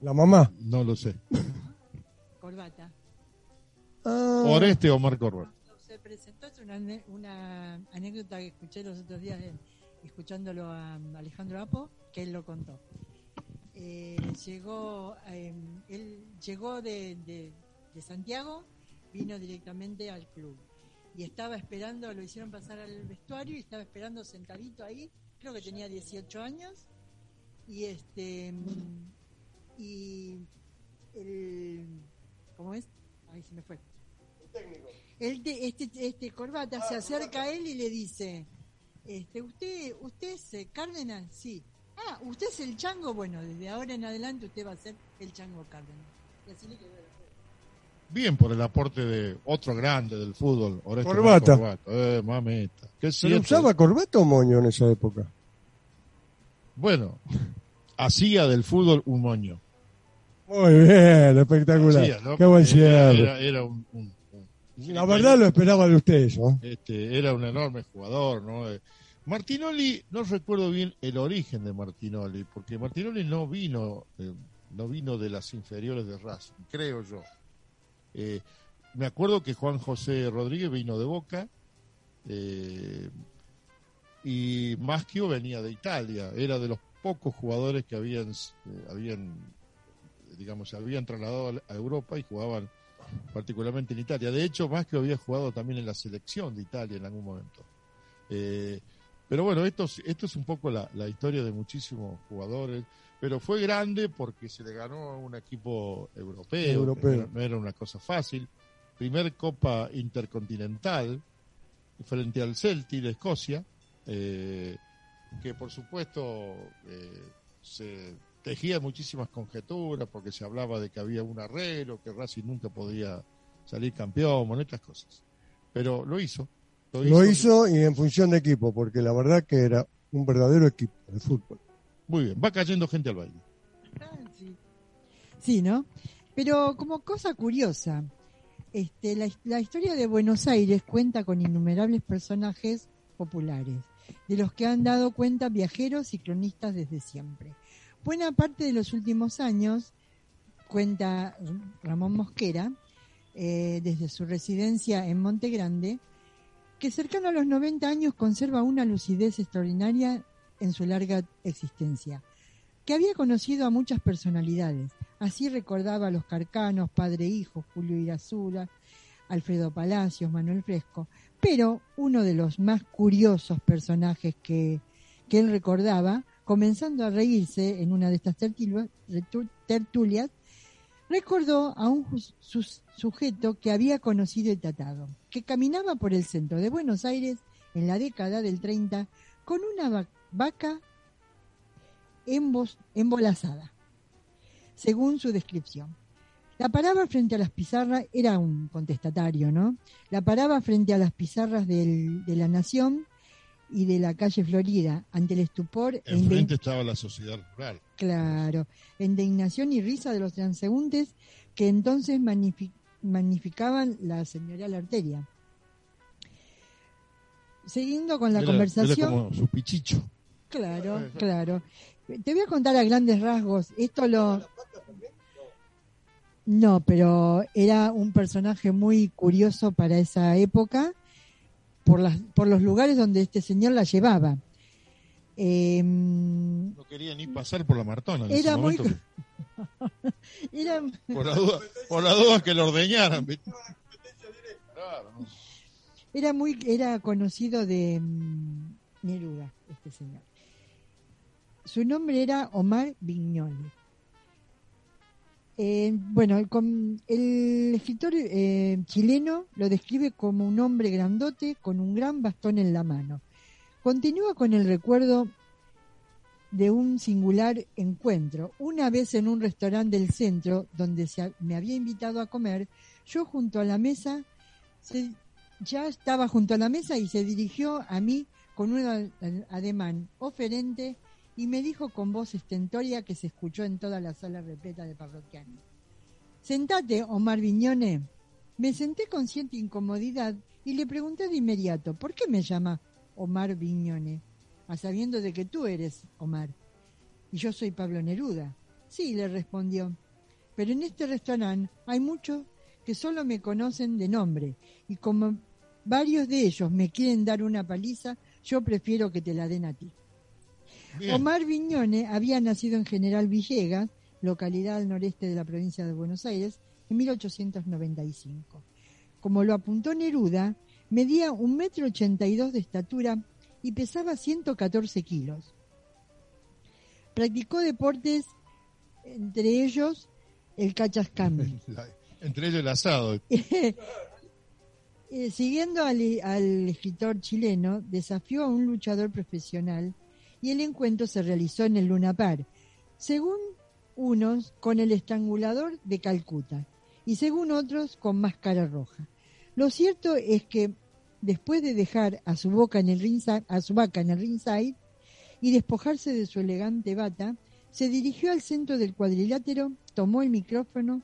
La mamá. No lo sé. Corbata. Ah, Oreste o Marco Corral. Se presentó, es una, una anécdota que escuché los otros días escuchándolo a Alejandro Apo, que él lo contó. Eh, llegó, eh, él llegó de, de- de Santiago, vino directamente al club y estaba esperando, lo hicieron pasar al vestuario y estaba esperando sentadito ahí, creo que tenía 18 años y este y el ¿cómo es? Ahí se me fue. El de- este, este corbata se acerca a él y le dice, este, usted, usted es eh, Cárdenas, sí. Ah, usted es el chango, bueno, desde ahora en adelante usted va a ser el chango Cárdenas. Y así le quedó el. Bien por el aporte de otro grande del fútbol, Corbata. Corbata. Eh, mameta. ¿Qué ¿Se le usaba corbata o moño en esa época? Bueno, <laughs> hacía del fútbol un moño. Muy bien, espectacular. Hacía, ¿no? Qué buen cierre. Era, era un, un- un- La verdad lo esperaba de usted eso. ¿eh? este, era un enorme jugador, ¿no? Eh, Martinoli, no recuerdo bien el origen de Martinoli, porque Martinoli no vino, eh, no vino de las inferiores de Racing, creo yo. Eh, me acuerdo que Juan José Rodríguez vino de Boca eh, y Maschio venía de Italia, era de los pocos jugadores que habían, eh, habían digamos, se habían trasladado a Europa y jugaban particularmente en Italia. De hecho, Maschio había jugado también en la selección de Italia en algún momento. Pero bueno, esto, es- esto es un poco la historia de muchísimos jugadores, pero fue grande porque se le ganó a un equipo europeo, Europeo. no- era una cosa fácil. Primer Copa Intercontinental frente al Celtic de Escocia, eh, que por supuesto eh, se tejía muchísimas conjeturas porque se hablaba de que había un arreglo, que Racing nunca podía salir campeón, bueno, estas cosas. Pero lo hizo. Lo hizo y en función de equipo, porque la verdad que era un verdadero equipo de fútbol. Muy bien, va cayendo gente al baile. Sí. Sí, ¿no? Pero como cosa curiosa, este, la, la historia de Buenos Aires cuenta con innumerables personajes populares, de los que han dado cuenta viajeros y cronistas desde siempre. Buena parte de los últimos años, cuenta Ramón Mosquera, eh, desde su residencia en Monte Grande, que cercano a los 90 años conserva una lucidez extraordinaria en su larga existencia, que había conocido a muchas personalidades. Así recordaba a los Carcanos, padre e hijo, Julio Irazura, Alfredo Palacios, Manuel Fresco, pero uno de los más curiosos personajes que, que él recordaba, comenzando a reírse en una de estas tertulias, recordó a un sujeto que había conocido y tratado, que caminaba por el centro de Buenos Aires en la década del 30 con una vaca embolazada, según su descripción. La paraba frente a las pizarras, era un contestatario, ¿no? La paraba frente a las pizarras de la Nación y de la calle Florida, ante el estupor. E Enfrente estaba la sociedad rural. Claro, indignación y risa de los transeúntes que entonces magnificaban la señorial arteria. Siguiendo con la conversación. como su pichicho. Claro, claro. Te voy a contar a grandes rasgos. Esto lo. No, pero era un personaje muy curioso para esa época por, las, por los lugares donde este señor la llevaba. Em, no quería ni pasar por la Martona. <laughs> era muy. por, la duda, por la duda que lo ordeñaran. Era muy era conocido de mm, Neruda, este señor. Su nombre era Omar Vignoli. Eh, bueno, el, escritor eh, chileno lo describe como un hombre grandote con un gran bastón en la mano. Continúa con el recuerdo de un singular encuentro. Una vez en un restaurante del centro donde se, me había invitado a comer, yo junto a la mesa, ya estaba junto a la mesa y se dirigió a mí con un ademán oferente y me dijo con voz estentoria que se escuchó en toda la sala repleta de parroquianos. Sentate, Omar Viñone. Me senté con cierta incomodidad y le pregunté de inmediato, ¿por qué me llama Omar Viñone? A sabiendo de que tú eres Omar. Y yo soy Pablo Neruda. Sí, le respondió. Pero en este restaurante hay muchos que solo me conocen de nombre y como varios de ellos me quieren dar una paliza, yo prefiero que te la den a ti. Omar Viñone había nacido en General Villegas, localidad al noreste de la provincia de Buenos Aires, en 1895. Como lo apuntó Neruda, medía un metro ochenta y dos de estatura y pesaba 114 kilos. Practicó deportes, entre ellos el cachascambi. <laughs> entre ellos el asado. <laughs> Eh, siguiendo al, al escritor chileno, desafió a un luchador profesional y el encuentro se realizó en el Luna Par, según unos con el estrangulador de Calcuta y según otros con máscara roja. Lo cierto es que después de dejar a su, a su vaca en el ringside y despojarse de su elegante bata, se dirigió al centro del cuadrilátero, tomó el micrófono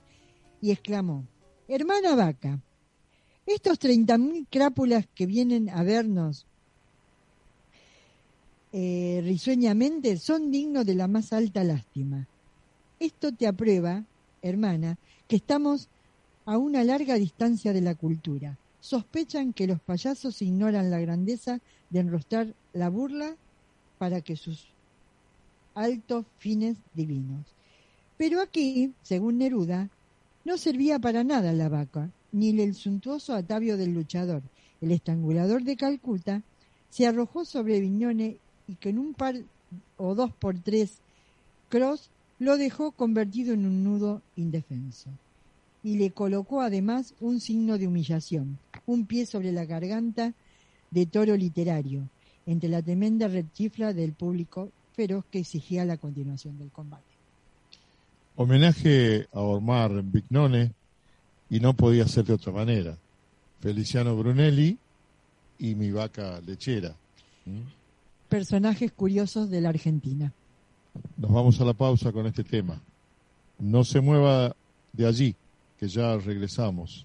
y exclamó, Hermana vaca, estos treinta mil crápulas que vienen a vernos eh, risueñamente son dignos de la más alta lástima. Esto te aprueba, hermana, que estamos a una larga distancia de la cultura. Sospechan que los payasos ignoran la grandeza de enrostrar la burla para que sus altos fines divinos. Pero aquí, según Neruda, no servía para nada la vaca, ni el suntuoso atavio del luchador. El estrangulador de Calcuta se arrojó sobre Viñone y que en un par o dos por tres cross lo dejó convertido en un nudo indefenso. Y le colocó además un signo de humillación, un pie sobre la garganta de toro literario, entre la tremenda rechifla del público feroz que exigía la continuación del combate. Homenaje a Omar Vignone y no podía ser de otra manera. Feliciano Brunelli y mi vaca lechera. ¿Mm? Personajes curiosos de la Argentina. Nos vamos a la pausa con este tema. No se mueva de allí, que ya regresamos.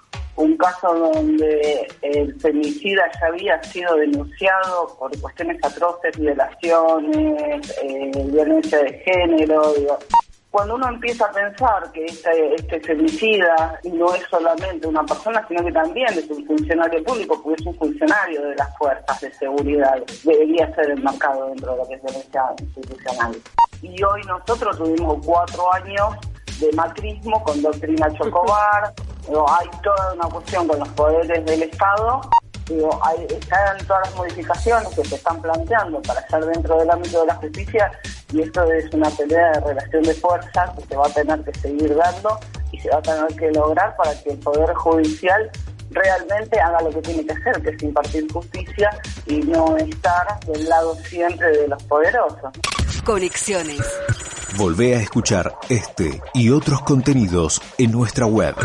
un caso donde el femicida ya había sido denunciado por cuestiones atroces, violaciones, eh, violencia de género. Cuando uno empieza a pensar que este, este femicida no es solamente una persona, sino que también es un funcionario público, porque es un funcionario de las fuerzas de seguridad, debería ser enmarcado dentro de lo que es violencia institucional y hoy nosotros tuvimos cuatro años de macrismo con doctrina Chocobar, <laughs> hay toda una cuestión con los poderes del Estado, hay, están todas las modificaciones que se están planteando para estar dentro del ámbito de la justicia y esto es una pelea de relación de fuerzas que se va a tener que seguir dando y se va a tener que lograr para que el Poder Judicial realmente haga lo que tiene que hacer, que es impartir justicia y no estar del lado siempre de los poderosos. Conexiones. Volvé a escuchar este y otros contenidos en nuestra web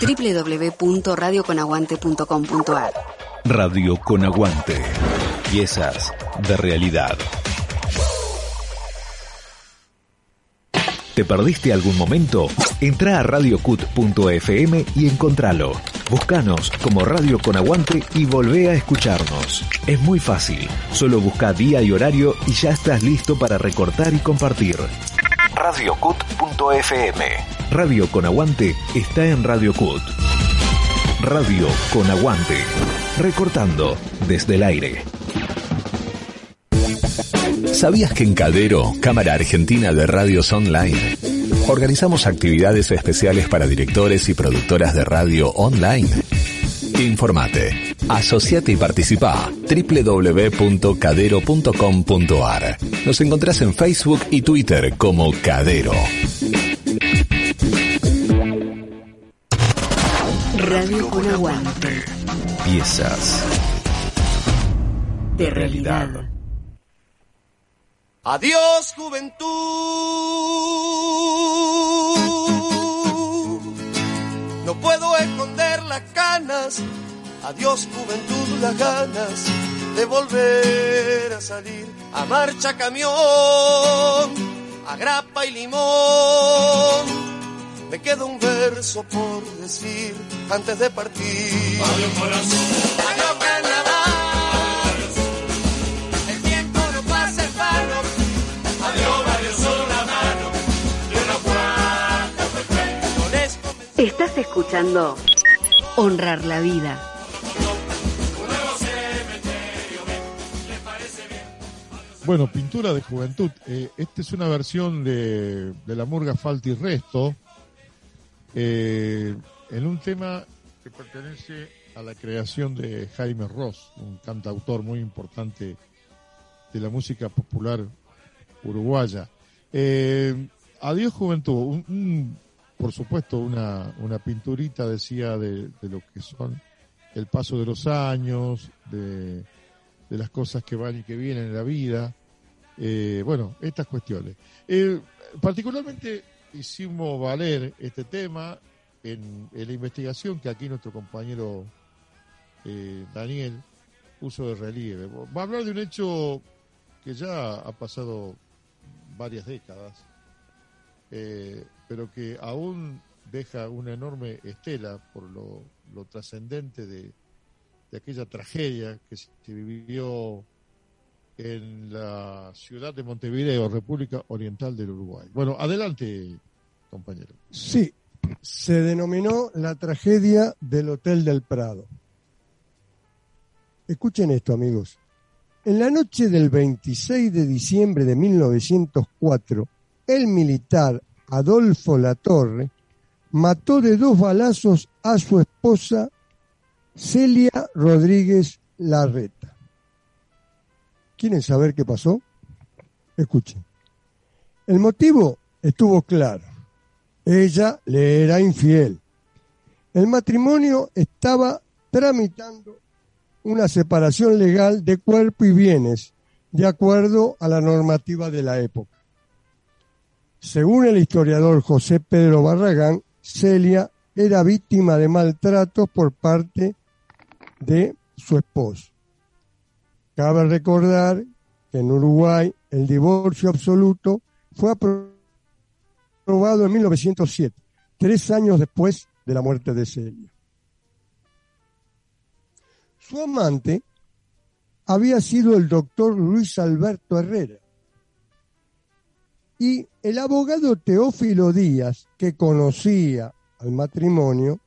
www.radioconaguante.com.ar Radio con Aguante. Piezas de realidad. ¿Te perdiste algún momento? Entra a radiocut.fm y encontralo. Búscanos como Radio con Aguante y volvé a escucharnos. Es muy fácil. Solo busca día y horario y ya estás listo para recortar y compartir. Radiocut.fm. Radio con Aguante está en Radio Cut. Radio con Aguante. Recortando desde el aire. ¿Sabías que en Cadero, Cámara Argentina de Radios Online, organizamos actividades especiales para directores y productoras de radio online? Informate, asociate y participa www.cadero.com.ar. Nos encontrás en Facebook y Twitter como Cadero. Radio con aguante. Piezas de realidad. Adiós juventud, no puedo esconder las canas. Adiós juventud, las ganas de volver a salir a marcha camión, a grapa y limón. Me queda un verso por decir antes de partir. Adiós corazón, Estás escuchando Honrar la Vida. Bueno, Pintura de Juventud. Eh, esta es una versión de, la murga Falta y Resto, eh, en un tema que pertenece a la creación de Jaime Ross, un cantautor muy importante de la música popular uruguaya. Eh, Adiós Juventud, por supuesto una, una pinturita decía de, lo que son el paso de los años, de, de las cosas que van y que vienen en la vida. Eh, bueno, estas cuestiones. Eh, particularmente hicimos valer este tema en, la investigación que aquí nuestro compañero eh, Daniel puso de relieve. Va a hablar de un hecho que ya ha pasado varias décadas, pero que aún deja una enorme estela por lo, lo trascendente de, de aquella tragedia que se vivió en la ciudad de Montevideo, República Oriental del Uruguay. Bueno, adelante, compañero. Sí, se denominó la tragedia del Hotel del Prado. Escuchen esto, amigos. En la noche del 26 de diciembre de 1904, el militar Adolfo Latorre mató de dos balazos a su esposa Celia Rodríguez Larreta. ¿Quieren saber qué pasó? Escuchen. El motivo estuvo claro. Ella le era infiel. El matrimonio estaba tramitando una separación legal de cuerpo y bienes de acuerdo a la normativa de la época. Según el historiador José Pedro Barragán, Celia era víctima de maltratos por parte de su esposo. Cabe recordar que en Uruguay el divorcio absoluto fue aprobado en 1907, tres años después de la muerte de Celia. Su amante había sido el doctor Luis Alberto Herrera. Y el abogado Teófilo Díaz, que conocía al matrimonio,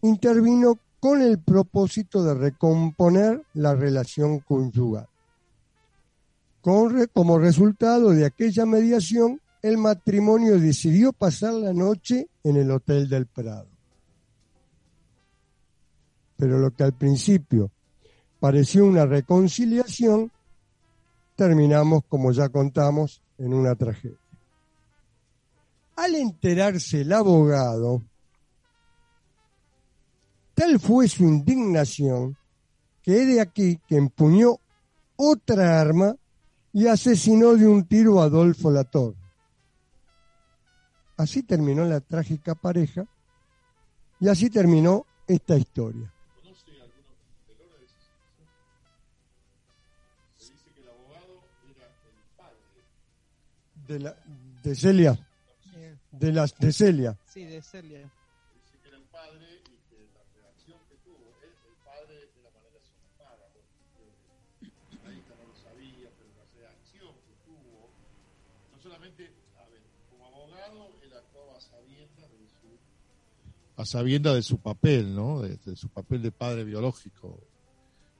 intervino con el propósito de recomponer la relación conyugal. Con como resultado de aquella mediación, el matrimonio decidió pasar la noche en el Hotel del Prado. Pero lo que al principio pareció una reconciliación, terminamos, como ya contamos, en una tragedia. Al enterarse el abogado, tal fue su indignación que he de aquí que empuñó otra arma y asesinó de un tiro a Adolfo Latorre. Así terminó la trágica pareja y así terminó esta historia. De, la, de Celia. De, las, de Celia. Sí, de Celia. no solamente, a ver, como abogado, él actuaba a sabiendas de su, a sabiendas de su papel, ¿no? De, de su papel de padre biológico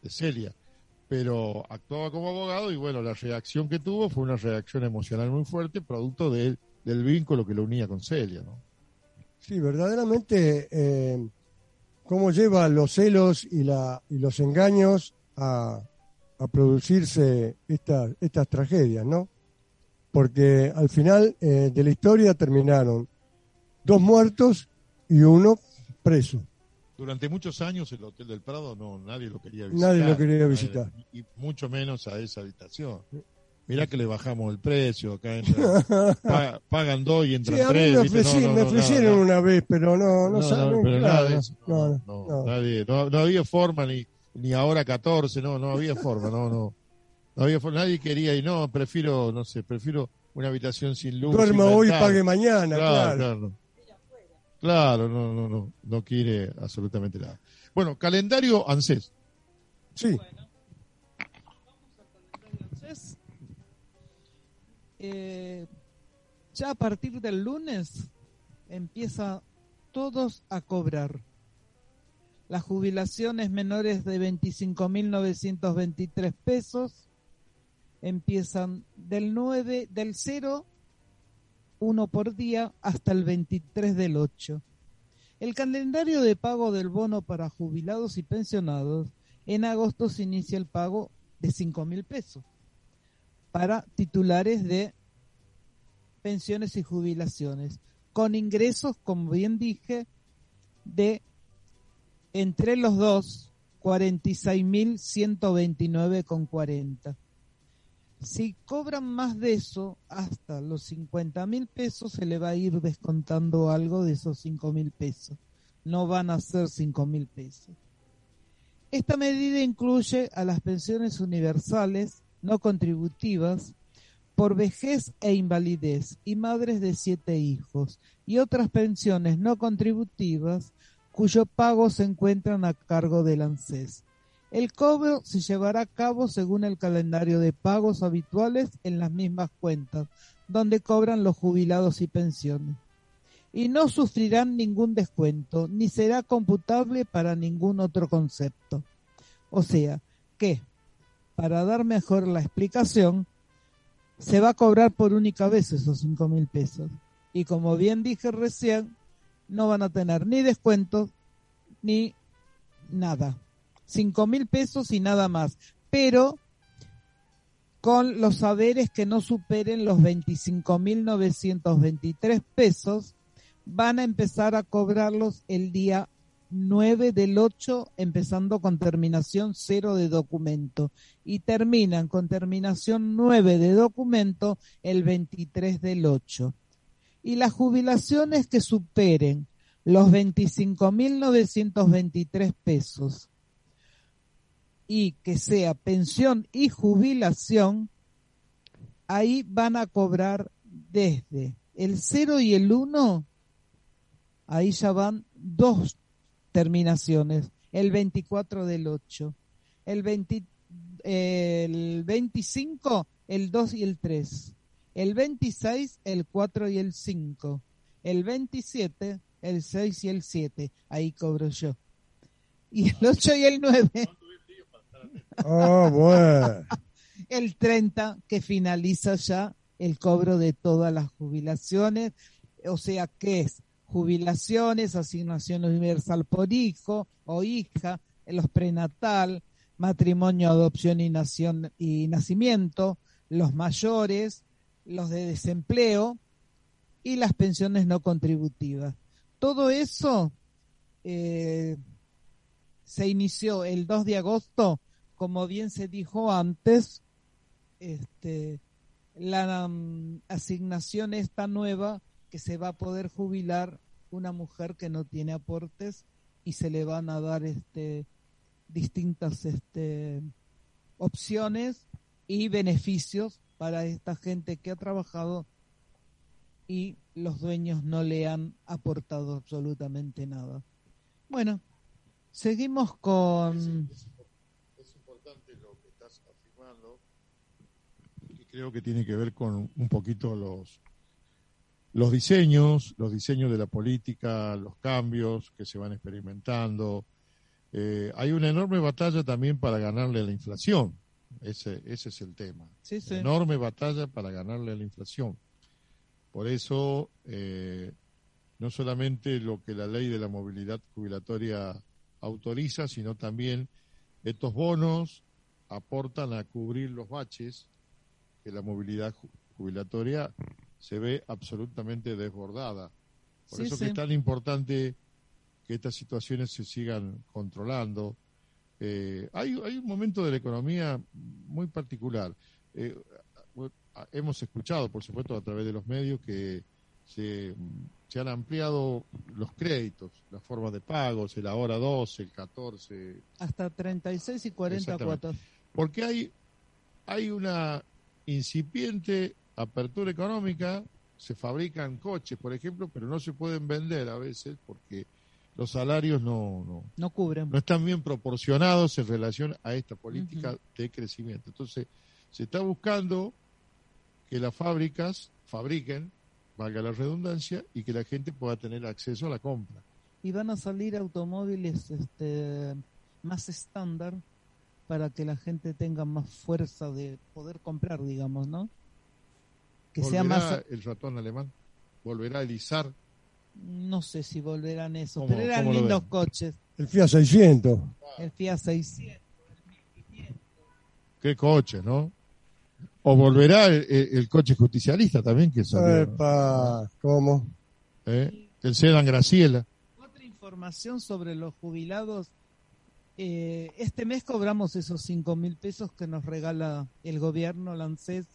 de Celia. Pero actuaba como abogado y bueno, la reacción que tuvo fue una reacción emocional muy fuerte, producto de, del vínculo que lo unía con Celia, ¿no? Sí, verdaderamente, eh, cómo lleva los celos y, la, y los engaños a, a producirse esta- estas tragedias, ¿no? Porque al final eh, de la historia terminaron dos muertos y uno preso. Durante muchos años el Hotel del Prado no nadie lo quería visitar. Nadie lo quería visitar. Y mucho menos a esa habitación. Mirá que le bajamos el precio, acá entra, <laughs> pa- pagan dos y entran Sí, a mí tres. me, ofrecieron nada, una vez, pero no, no, saben, no, pero claro, nada de eso, no, no, no, no, nadie, no, había forma ni, ni ahora 14, no, no había forma, no, no. No había forma, nadie quería y no, prefiero, no sé, prefiero una habitación sin luz. Duerma hoy, pague mañana, claro. Claro, Claro, no, no, no, no quiere absolutamente nada. Bueno, calendario ANSES. Sí. Entonces, eh, ya a partir del lunes empieza todos a cobrar. Las jubilaciones menores de 25.923 pesos empiezan del 9, del 0, 1 por día, hasta el 23 del 8. El calendario de pago del bono para jubilados y pensionados, en agosto se inicia el pago de 5.000 pesos para titulares de pensiones y jubilaciones, con ingresos, como bien dije, de entre los dos, 46.129,40. Si cobran más de eso, hasta los 50 mil pesos, se le va a ir descontando algo de esos 5 mil pesos. No van a ser 5 mil pesos. Esta medida incluye a las pensiones universales no contributivas por vejez e invalidez y madres de siete hijos y otras pensiones no contributivas cuyo pago se encuentran a cargo del ANSES. El cobro se llevará a cabo según el calendario de pagos habituales en las mismas cuentas, donde cobran los jubilados y pensiones. Y no sufrirán ningún descuento, ni será computable para ningún otro concepto. O sea, que, para dar mejor la explicación, se va a cobrar por única vez esos cinco mil pesos. Y como bien dije recién, no van a tener ni descuentos ni nada cinco mil pesos y nada más, pero con los saberes que no superen los 25 mil 923 pesos, van a empezar a cobrarlos el día 9 del 8, empezando con terminación 0 de documento, y terminan con terminación 9 de documento el 23 del 8. Y las jubilaciones que superen los 25.923 pesos y que sea pensión y jubilación, ahí van a cobrar desde el 0 y el 1, ahí ya van dos terminaciones, el 24 del 8, el, 20, el 25, el 2 y el 3, el 26, el 4 y el 5, el 27, el 6 y el 7, ahí cobro yo. Y el 8 y el 9 Oh, bueno. el 30 que finaliza ya el cobro de todas las jubilaciones, o sea que es jubilaciones, asignación universal por hijo o hija, los prenatal, matrimonio, adopción y, nación, y nacimiento, los mayores, los de desempleo y las pensiones no contributivas. Todo eso eh, se inició el 2 de agosto como bien se dijo antes, este, la um, asignación esta nueva que se va a poder jubilar una mujer que no tiene aportes y se le van a dar este distintas este opciones y beneficios para esta gente que ha trabajado y los dueños no le han aportado absolutamente nada. Bueno, seguimos con creo que tiene que ver con un poquito los, los diseños, los diseños de la política, los cambios que se van experimentando. Eh, hay una enorme batalla también para ganarle a la inflación. Ese, ese es el tema. Enorme batalla para ganarle a la inflación. Por eso, eh, no solamente lo que la ley de la movilidad jubilatoria autoriza, sino también estos bonos aportan a cubrir los baches la movilidad jubilatoria se ve absolutamente desbordada. Por eso que es tan importante que estas situaciones se sigan controlando. Eh, hay, hay un momento de la economía muy particular. Eh, hemos escuchado, por supuesto, a través de los medios que se, se, han ampliado los créditos, las formas de pagos, el ahora 12, el 14. Hasta 36 y 40 cuotas. Porque hay, hay una incipiente apertura económica, se fabrican coches, por ejemplo, pero no se pueden vender a veces porque los salarios no, no, no cubren. No están bien proporcionados en relación a esta política de crecimiento. Entonces, se está buscando que las fábricas fabriquen valga la redundancia, y que la gente pueda tener acceso a la compra. Y van a salir automóviles este, más estándar para que la gente tenga más fuerza de poder comprar, digamos, ¿no? Que sea más... el ratón alemán? ¿Volverá a Elizar? No sé si volverán eso, pero eran lindos coches. El Fiat 600. El Fiat 600. Qué coche, ¿no? O volverá el, coche justicialista también que salió. Epa, ¿Cómo? ¿Eh? El Sedan Graciela. Otra información sobre los jubilados. Eh, este mes cobramos esos cinco mil pesos que nos regala el gobierno, Lancés.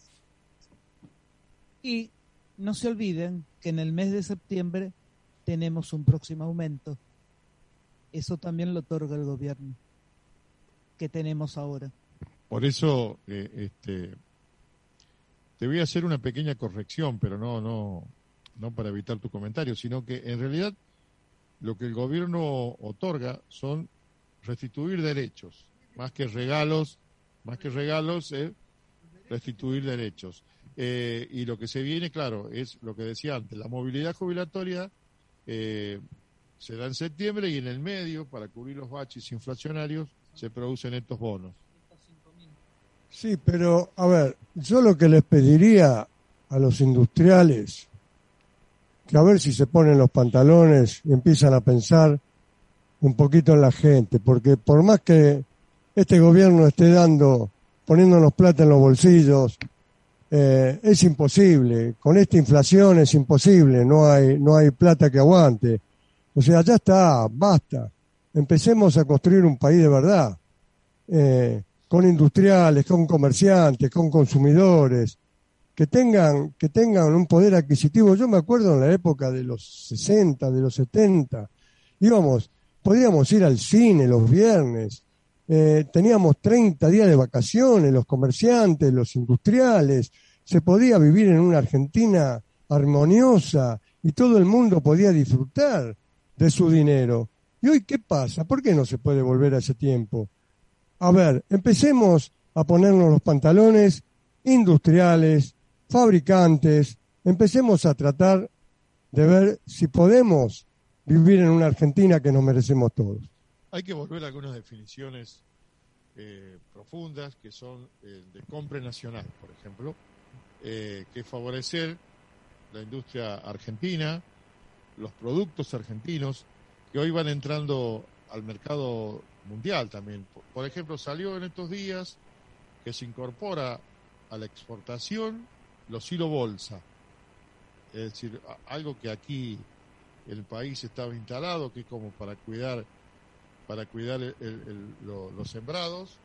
Y no se olviden que en el mes de septiembre tenemos un próximo aumento. Eso también lo otorga el gobierno que tenemos ahora. Por eso, eh, este, te voy a hacer una pequeña corrección, pero no, no, no para evitar tu comentario, sino que en realidad lo que el gobierno otorga son restituir derechos, más que regalos, más que regalos es restituir derechos. Eh, y lo que se viene, claro, es lo que decía antes, la movilidad jubilatoria eh, se da en septiembre y en el medio, para cubrir los baches inflacionarios, se producen estos bonos. Sí, pero a ver, yo lo que les pediría a los industriales, que a ver si se ponen los pantalones y empiezan a pensar un poquito en la gente, porque por más que este gobierno esté dando, poniéndonos plata en los bolsillos, eh, es imposible. Con esta inflación es imposible, no hay, no hay plata que aguante. O sea, ya está, basta. Empecemos a construir un país de verdad. Eh, con industriales, con comerciantes, con consumidores, que tengan, que tengan un poder adquisitivo. Yo me acuerdo en la época de los 60, de los 70, íbamos, podíamos ir al cine los viernes, eh, teníamos 30 días de vacaciones, los comerciantes, los industriales, se podía vivir en una Argentina armoniosa y todo el mundo podía disfrutar de su dinero. ¿Y hoy qué pasa? ¿Por qué no se puede volver a ese tiempo? A ver, empecemos a ponernos los pantalones industriales, fabricantes, empecemos a tratar de ver si podemos vivir en una Argentina que nos merecemos todos. Hay que volver a algunas definiciones eh, profundas que son eh, de compra nacional, por ejemplo, eh, que favorecer la industria argentina, los productos argentinos que hoy van entrando al mercado mundial también. Por ejemplo, salió en estos días que se incorpora a la exportación los hilo bolsa. Es decir, algo que aquí el país estaba instalado, que es como para cuidar, para cuidar los sembrados,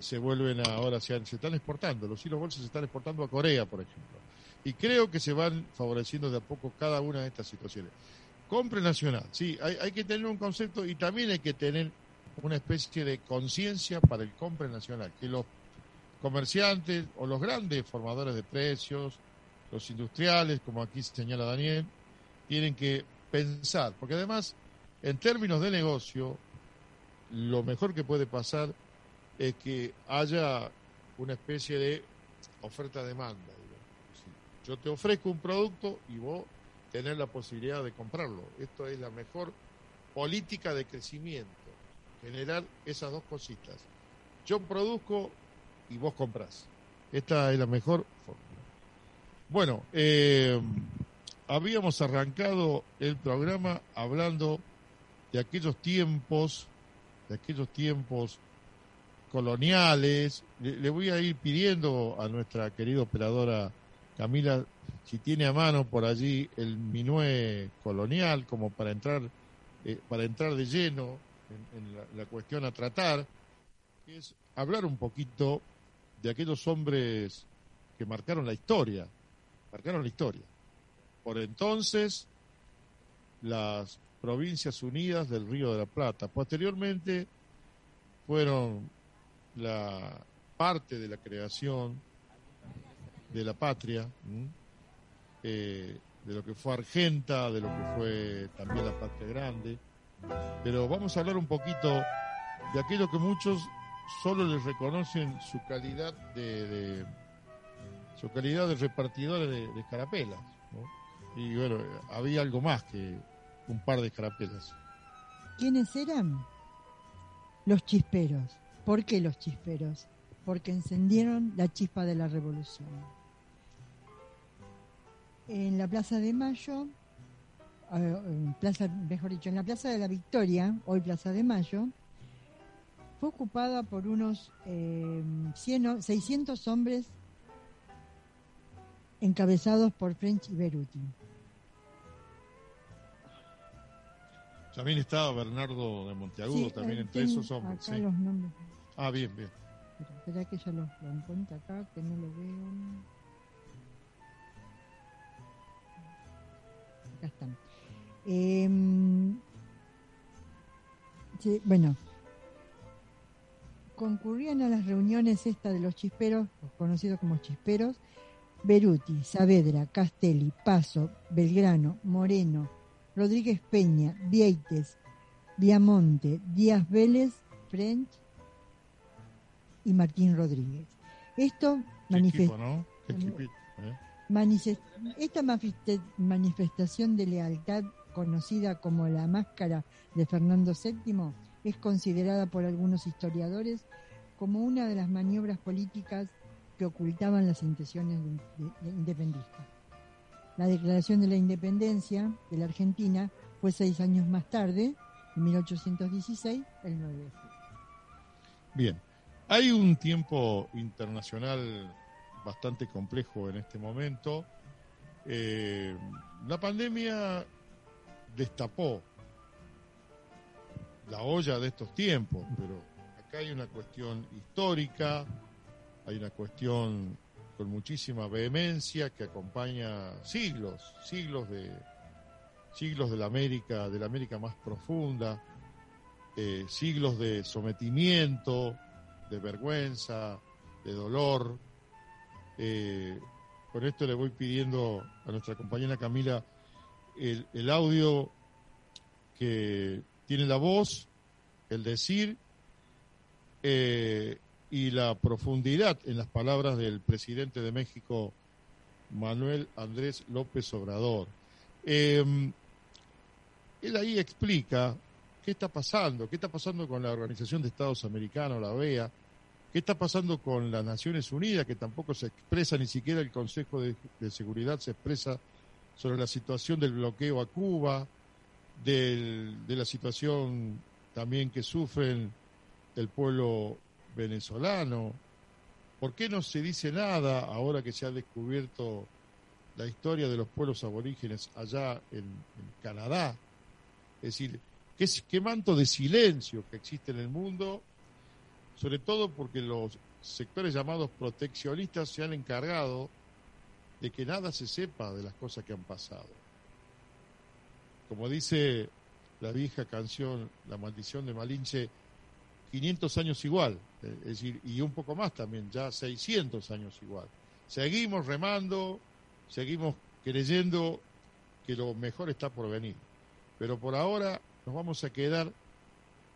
se vuelven ahora, se, se están exportando, los hilos bolsa se están exportando a Corea, por ejemplo. Y creo que se van favoreciendo de a poco cada una de estas situaciones. Compre nacional, sí, hay, hay que tener un concepto y también hay que tener una especie de conciencia para el compra nacional, que los comerciantes o los grandes formadores de precios, los industriales, como aquí señala Daniel, tienen que pensar, porque además, en términos de negocio, lo mejor que puede pasar es que haya una especie de oferta-demanda. Yo te ofrezco un producto y vos tenés la posibilidad de comprarlo. Esto es la mejor política de crecimiento generar esas dos cositas. Yo produzco y vos comprás. Esta es la mejor forma. Bueno, eh, habíamos arrancado el programa hablando de aquellos tiempos, de aquellos tiempos coloniales. Le, voy a ir pidiendo a nuestra querida operadora Camila si tiene a mano por allí el minué colonial como para entrar eh, para entrar de lleno en, la, cuestión a tratar, que es hablar un poquito de aquellos hombres que marcaron la historia, marcaron la historia. Por entonces, las Provincias Unidas del Río de la Plata. Posteriormente, fueron la parte de la creación de la patria, eh, de lo que fue Argenta, de lo que fue también la patria grande, pero vamos a hablar un poquito de aquello que muchos solo les reconocen su calidad de, su calidad de repartidores de, de escarapelas. Y bueno, había algo más que un par de escarapelas. ¿Quiénes eran? Los chisperos. ¿Por qué los chisperos? Porque encendieron la chispa de la revolución. En la Plaza de Mayo, eh, plaza, mejor dicho, en la Plaza de la Victoria, hoy Plaza de Mayo, fue ocupada por unos eh, 100 o- 600 hombres encabezados por French y Beruti. También estaba Bernardo de Monteagudo, Sí, también eh, entre esos hombres. acá sí. los nombres. Ah, bien, bien. Espera que ya lo, lo encuentro acá, que no lo veo. Acá están. Em, sí, bueno, concurrían a las reuniones esta de los chisperos, los conocidos como chisperos, Beruti, Saavedra, Castelli, Paso, Belgrano, Moreno, Rodríguez Peña, Vieites, Viamonte, Díaz Vélez, French y Martín Rodríguez. Esto manifestó. ¿eh? Esta manifestación de lealtad, conocida como la máscara de Fernando VII, es considerada por algunos historiadores como una de las maniobras políticas que ocultaban las intenciones de- de- de independistas. La declaración de la independencia de la Argentina fue seis años más tarde, en 1816, el 9 de julio. Bien. Hay un tiempo internacional bastante complejo en este momento. Eh, la pandemia destapó la olla de estos tiempos, pero acá hay una cuestión histórica, hay una cuestión con muchísima vehemencia que acompaña siglos, siglos de siglos de la América, de la América más profunda, eh, siglos de sometimiento, de vergüenza, de dolor. Eh, con esto le voy pidiendo a nuestra compañera Camila el, audio que tiene la voz, el decir eh, y la profundidad en las palabras del presidente de México, Manuel Andrés López Obrador. Eh, él ahí explica qué está pasando, qué está pasando con la Organización de Estados Americanos, la OEA, qué está pasando con las Naciones Unidas, que tampoco se expresa, ni siquiera el Consejo de, de Seguridad se expresa sobre la situación del bloqueo a Cuba, del- de la situación también que sufren el pueblo venezolano. ¿Por qué no se dice nada ahora que se ha descubierto la historia de los pueblos aborígenes allá en, Canadá? Es decir, ¿qué, qué manto de silencio que existe en el mundo, sobre todo porque los sectores llamados proteccionistas se han encargado de que nada se sepa de las cosas que han pasado. Como dice la vieja canción La maldición de Malinche, 500 años igual, eh, es decir, y un poco más también, ya 600 años igual. Seguimos remando, seguimos creyendo que lo mejor está por venir. Pero por ahora nos vamos a quedar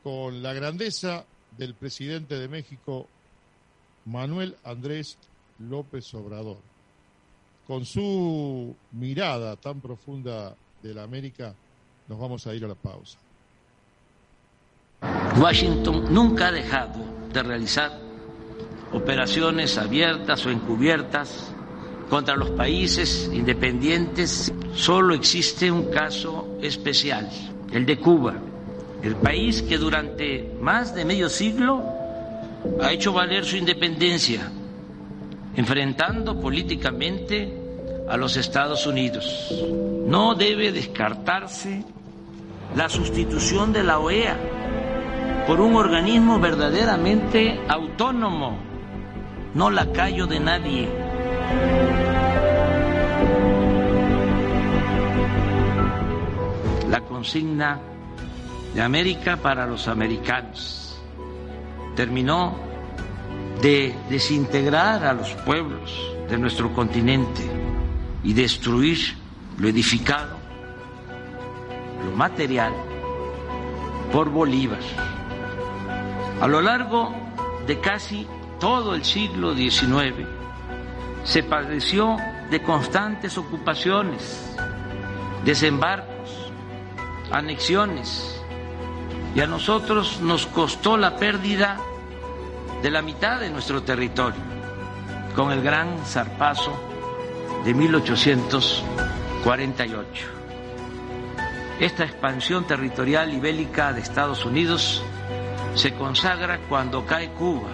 con la grandeza del presidente de México, Manuel Andrés López Obrador. Con su mirada tan profunda de la América, nos vamos a ir a la pausa. Washington nunca ha dejado de realizar operaciones abiertas o encubiertas contra los países independientes. Solo existe un caso especial, el de Cuba, el país que durante más de medio siglo ha hecho valer su independencia, enfrentando políticamente a los Estados Unidos. No debe descartarse la sustitución de la OEA por un organismo verdaderamente autónomo, no lacayo de nadie. La consigna de América para los americanos terminó de desintegrar a los pueblos de nuestro continente y destruir lo edificado, lo material, por Bolívar. A lo largo de casi todo el siglo XIX se padeció de constantes ocupaciones desembarcos, anexiones, y a nosotros nos costó la pérdida de la mitad de nuestro territorio, con el gran zarpazo de 1848. Esta expansión territorial y bélica de Estados Unidos se consagra cuando cae Cuba,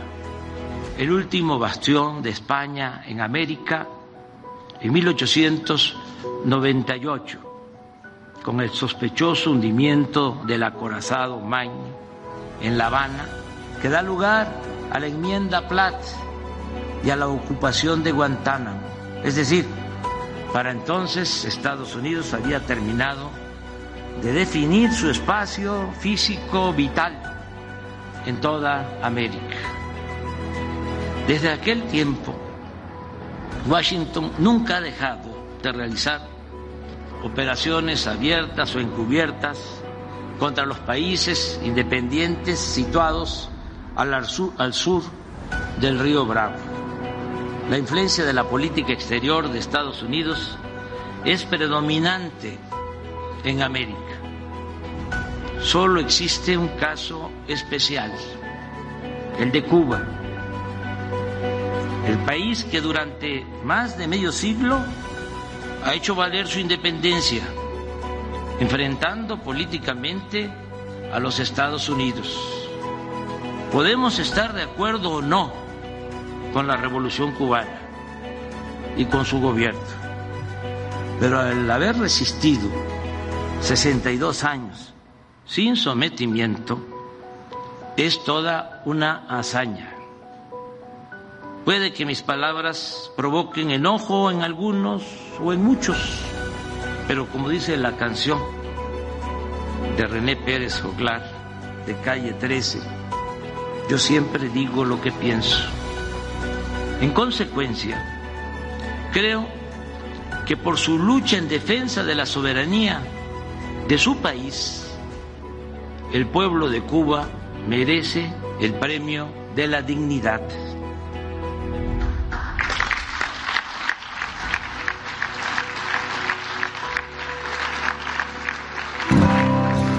el último bastión de España en América, en 1898, con el sospechoso hundimiento del acorazado Maine en La Habana, que da lugar a la enmienda Platt y a la ocupación de Guantánamo. Es decir, para entonces Estados Unidos había terminado de definir su espacio físico vital en toda América. Desde aquel tiempo, Washington nunca ha dejado de realizar operaciones abiertas o encubiertas contra los países independientes situados al sur, del río Bravo. La influencia de la política exterior de Estados Unidos es predominante en América. Solo existe un caso especial, el de Cuba, el país que durante más de medio siglo ha hecho valer su independencia, enfrentando políticamente a los Estados Unidos. Podemos estar de acuerdo o no con la revolución cubana y con su gobierno, pero al haber resistido 62 años sin sometimiento, es toda una hazaña. Puede que mis palabras provoquen enojo en algunos o en muchos, pero como dice la canción de René Pérez Joglar, de calle 13, yo siempre digo lo que pienso. En consecuencia, creo que por su lucha en defensa de la soberanía de su país, el pueblo de Cuba merece el premio de la dignidad.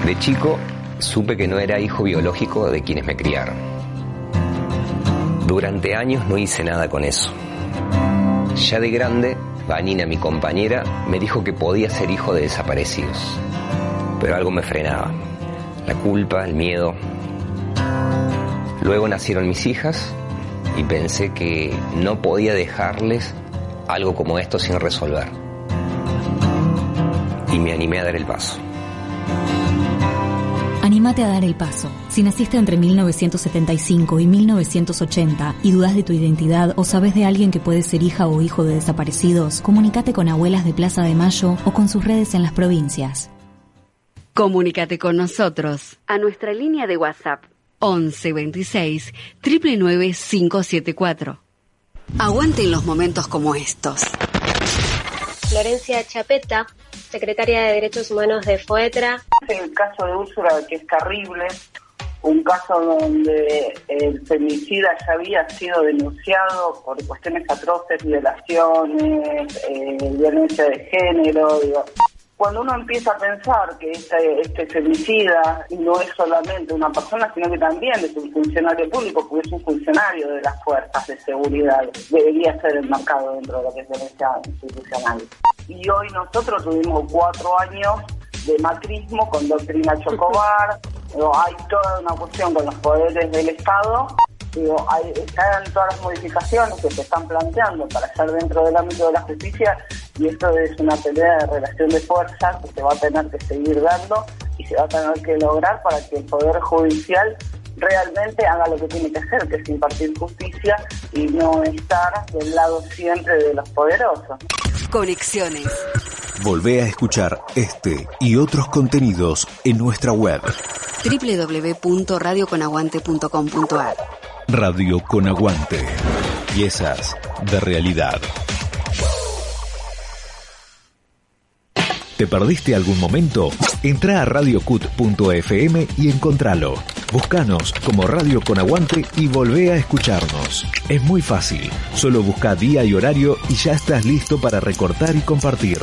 De chico supe que no era hijo biológico de quienes me criaron. Durante años no hice nada con eso. Ya de grande, Vanina, mi compañera, me dijo que podía ser hijo de desaparecidos. Pero algo me frenaba. La culpa, el miedo. Luego nacieron mis hijas y pensé que no podía dejarles algo como esto sin resolver. Y me animé a dar el paso. Anímate a dar el paso. Si naciste entre 1975 y 1980 y dudas de tu identidad o sabes de alguien que puede ser hija o hijo de desaparecidos, comunícate con abuelas de Plaza de Mayo o con sus redes en las provincias. Comunícate con nosotros a nuestra línea de WhatsApp 11 26 999 574. Aguante en los momentos como estos. Florencia Chapeta, secretaria de Derechos Humanos de FOETRA. El caso de Úrsula, que es terrible, un caso donde el femicida ya había sido denunciado por cuestiones atroces, violaciones, eh, violencia de género, digo. Cuando uno empieza a pensar que este, este femicida no es solamente una persona, sino que también es un funcionario público, porque es un funcionario de las fuerzas de seguridad, debería ser enmarcado dentro de lo que es violencia institucional. Y hoy nosotros tuvimos cuatro años de macrismo con doctrina Chocobar, <laughs> hay toda una cuestión con los poderes del Estado digo, hay, están todas las modificaciones que se están planteando para estar dentro del ámbito de la justicia y esto es una pelea de relación de fuerzas que se va a tener que seguir dando y se va a tener que lograr para que el Poder Judicial realmente haga lo que tiene que hacer, que es impartir justicia y no estar del lado siempre de los poderosos. Conexiones. Volvé a escuchar este y otros contenidos en nuestra web www.radioconaguante.com.ar Radio con Aguante. Piezas de realidad. ¿Te perdiste algún momento? Entra a radiocut.fm y encontralo. Búscanos como Radio con Aguante y volvé a escucharnos. Es muy fácil. Solo busca día y horario y ya estás listo para recortar y compartir.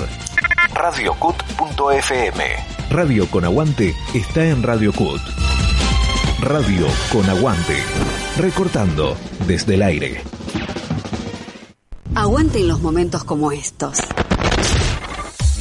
radiocut.fm. Radio con Aguante está en Radio Cut. Radio con Aguante. Recortando desde el aire. Aguante en los momentos como estos.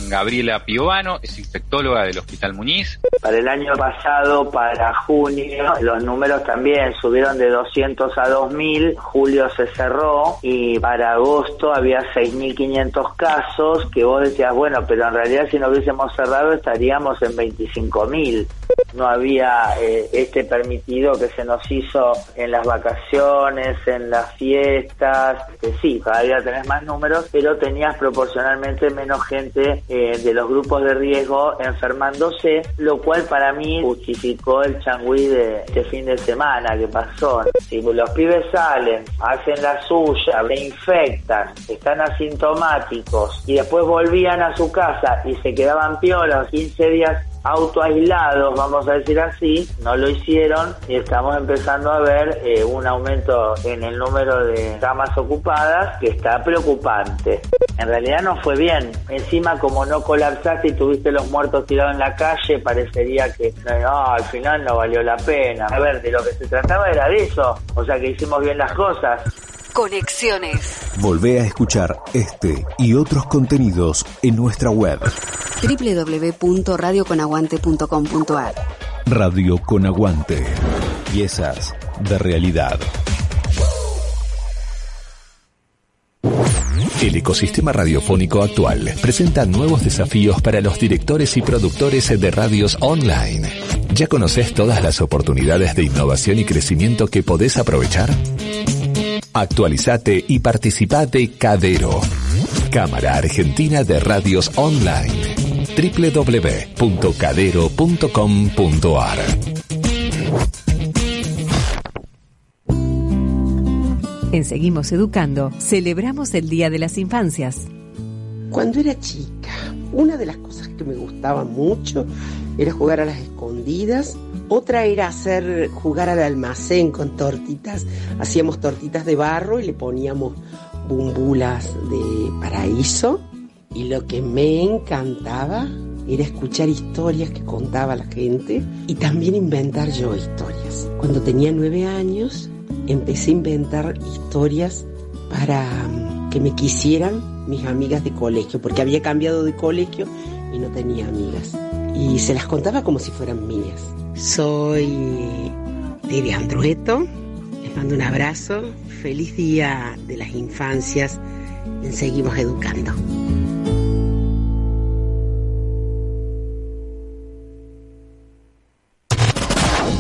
Gabriela Piovano, es infectóloga del Hospital Muñiz. Para el año pasado, para junio, los números también subieron de 200 a 2.000, julio se cerró y para agosto había 6.500 casos que vos decías, bueno, pero en realidad si no hubiésemos cerrado estaríamos en 25.000 no había eh, este permitido que se nos hizo en las vacaciones, en las fiestas, que sí, cada día tenés más números, pero tenías proporcionalmente menos gente eh, de los grupos de riesgo enfermándose, lo cual para mí justificó el changüí de este fin de semana que pasó. Si los pibes salen, hacen la suya, se infectan, están asintomáticos y después volvían a su casa y se quedaban piolos 15 días autoaislados, vamos a decir así, no lo hicieron y estamos empezando a ver eh, un aumento en el número de camas ocupadas que está preocupante. En realidad no fue bien. Encima, como no colapsaste y tuviste los muertos tirados en la calle, parecería que no, al final no valió la pena. A ver, de lo que se trataba era de eso. O sea que hicimos bien las cosas. Conexiones. Volvé a escuchar este y otros contenidos en nuestra web www.radioconaguante.com.ar Radio con Aguante. Piezas de realidad. El ecosistema radiofónico actual presenta nuevos desafíos para los directores y productores de radios online. ¿Ya conoces todas las oportunidades de innovación y crecimiento que podés aprovechar? Actualizate y participate Cadero. Cámara Argentina de Radios Online. www.cadero.com.ar En Seguimos Educando, celebramos el Día de las Infancias. Cuando era chica, una de las cosas que me gustaba mucho era jugar a las escondidas otra era hacer jugar al almacén con tortitas. Hacíamos tortitas de barro y le poníamos bumbulas de paraíso. Y lo que me encantaba era escuchar historias que contaba la gente y también inventar yo historias. Cuando tenía nueve años empecé a inventar historias para mm, que me quisieran mis amigas de colegio, porque había cambiado de colegio y no tenía amigas. Y se las contaba como si fueran mías. Soy Debbie Andrueto. Les mando un abrazo. Feliz día de las infancias. Seguimos educando.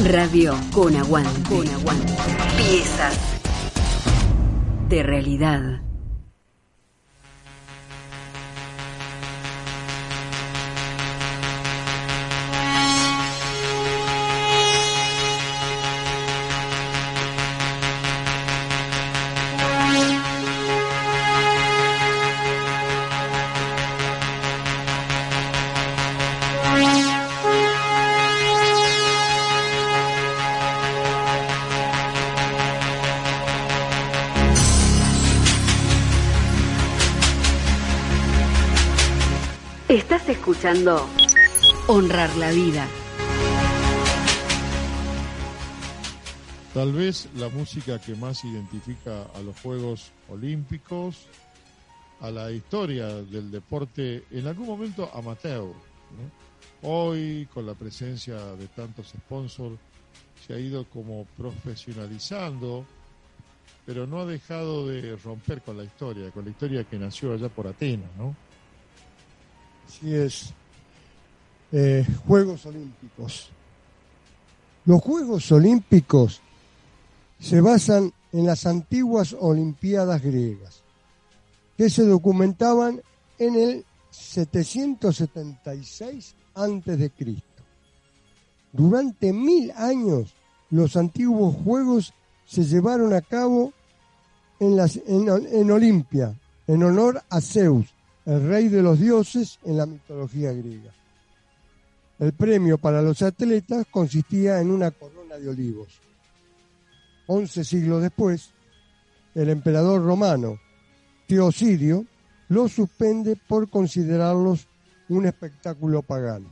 Radio con aguante. Con aguante. Piezas de realidad. Escuchando Honrar la Vida. Tal vez la música que más identifica a los Juegos Olímpicos, a la historia del deporte, en algún momento amateur. ¿no? Hoy, con la presencia de tantos sponsors, se ha ido como profesionalizando, pero no ha dejado de romper con la historia, con la historia que nació allá por Atenas, ¿no? Así es. Eh, Juegos Olímpicos. Los Juegos Olímpicos se basan en las antiguas Olimpiadas griegas, que se documentaban en el 776 a.C. Durante mil años, los antiguos Juegos se llevaron a cabo en, las, en, en Olimpia, en honor a Zeus, el rey de los dioses en la mitología griega. El premio para los atletas consistía en una corona de olivos. Once siglos después, el emperador romano Teocidio los suspende por considerarlos un espectáculo pagano.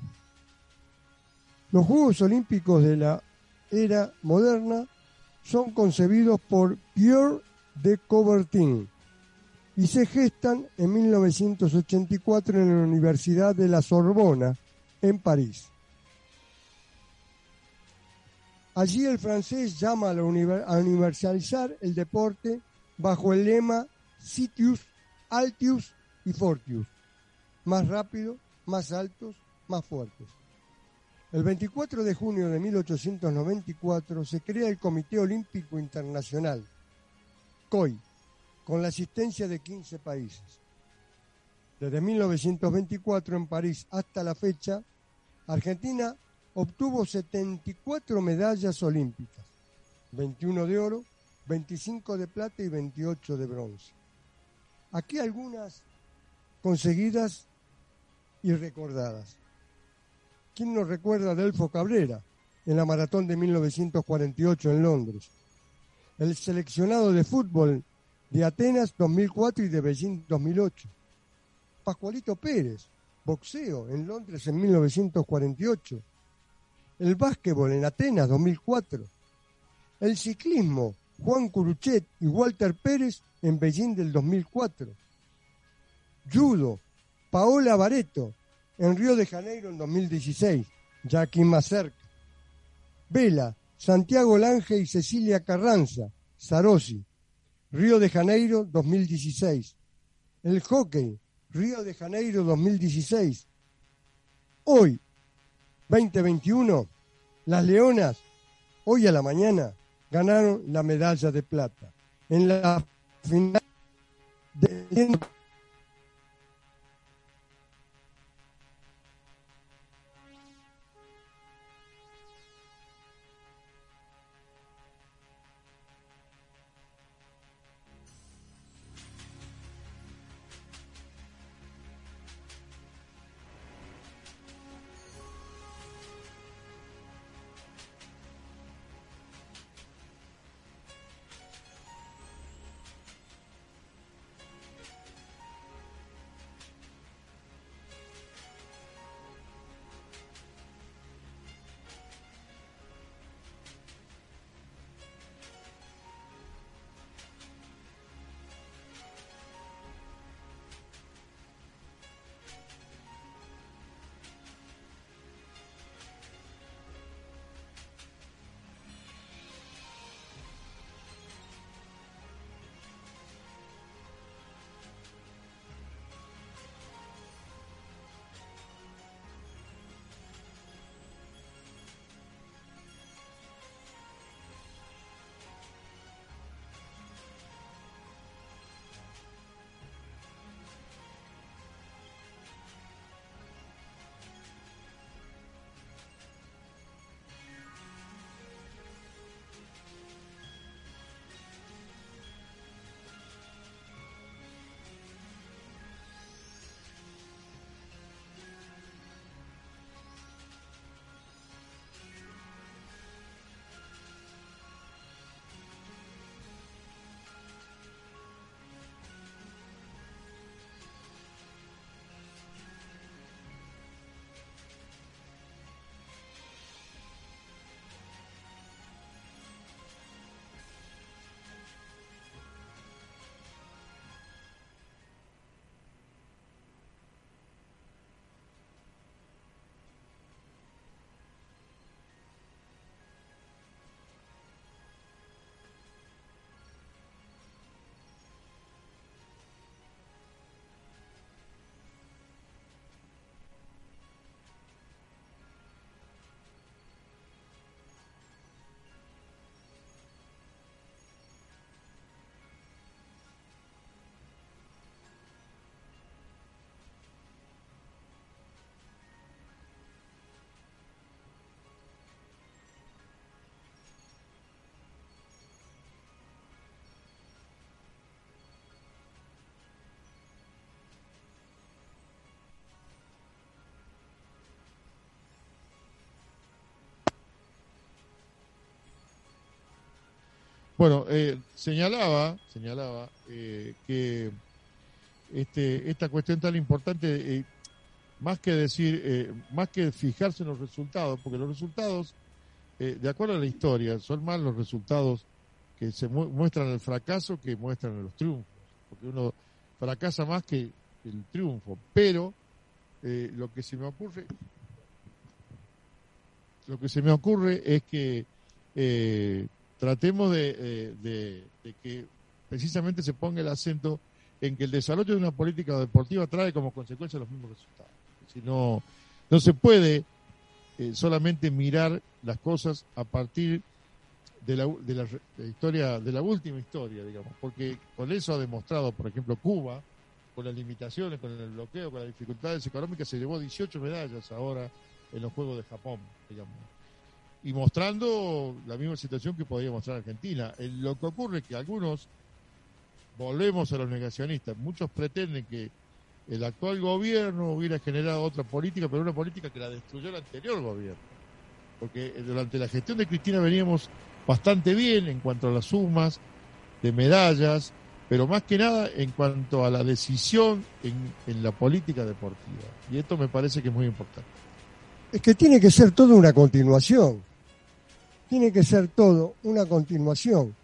Los Juegos Olímpicos de la era moderna son concebidos por Pierre de Coubertin y se gestan en 1984 en la Universidad de la Sorbona, en París. Allí el francés llama a, universalizar el deporte bajo el lema Sitius, Altius y Fortius, más rápido, más altos, más fuertes. El 24 de junio de 1894 se crea el Comité Olímpico Internacional, COI, con la asistencia de 15 países. Desde 1924 en París hasta la fecha, Argentina obtuvo 74 medallas olímpicas, 21 de oro, 25 de plata y 28 de bronce. Aquí algunas conseguidas y recordadas. ¿Quién nos recuerda a Delfo Cabrera en la maratón de 1948 en Londres? El seleccionado de fútbol de Atenas 2004 y de Beijing 2008. Pascualito Pérez, boxeo en Londres en 1948. El básquetbol en Atenas 2004. El ciclismo, Juan Curuchet y Walter Pérez en Beijing del 2004. Judo, Paola Bareto en Río de Janeiro en 2016, ya aquí más cerca. Vela, Santiago Lange y Cecilia Carranza, Sarosi, Río de Janeiro 2016. El hockey, Río de Janeiro 2016. Hoy, 2021, las Leonas, hoy a la mañana, ganaron la medalla de plata. En la final de Bueno, eh, señalaba, señalaba eh, que este, esta cuestión tan importante, eh, más que decir, más que fijarse en los resultados, porque los resultados, de acuerdo a la historia, son más los resultados que se muestran el fracaso que muestran los triunfos, porque uno fracasa más que el triunfo, pero lo que se me ocurre, lo que se me ocurre es que tratemos de, de que precisamente se ponga el acento en que el desarrollo de una política deportiva trae como consecuencia los mismos resultados. Si no, no se puede eh, solamente mirar las cosas a partir de la, de la, historia, de la última historia, digamos, porque con eso ha demostrado, por ejemplo, Cuba, con las limitaciones, con el bloqueo, con las dificultades económicas, se llevó 18 medallas ahora en los Juegos de Japón, digamos. Y mostrando la misma situación que podría mostrar Argentina. lo que ocurre es que algunos, volvemos a los negacionistas, muchos pretenden que el actual gobierno hubiera generado otra política, pero una política que la destruyó el anterior gobierno. Porque durante la gestión de Cristina veníamos bastante bien en cuanto a las sumas de medallas, pero más que nada en cuanto a la decisión en, la política deportiva. Y esto me parece que es muy importante. Es que tiene que ser todo una continuación. Tiene que ser todo una continuación.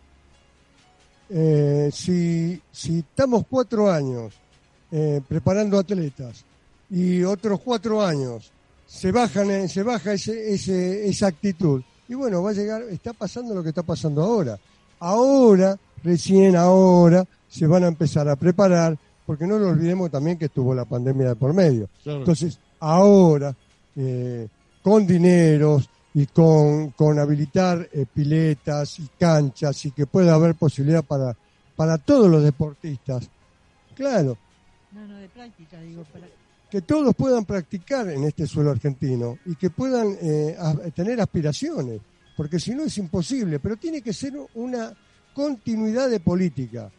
Eh, si, si estamos cuatro años eh, preparando atletas y otros cuatro años se bajan eh, se baja ese, ese, esa actitud y bueno va a llegar está pasando lo que está pasando ahora. Ahora recién ahora se van a empezar a preparar porque no lo olvidemos también que estuvo la pandemia de por medio. Entonces ahora eh, con dineros y con, con habilitar piletas y canchas y que pueda haber posibilidad para, para todos los deportistas. Claro, no, no, de práctica, digo, Que todos puedan practicar en este suelo argentino y que puedan eh, tener aspiraciones, porque si no es imposible, pero tiene que ser una continuidad de política.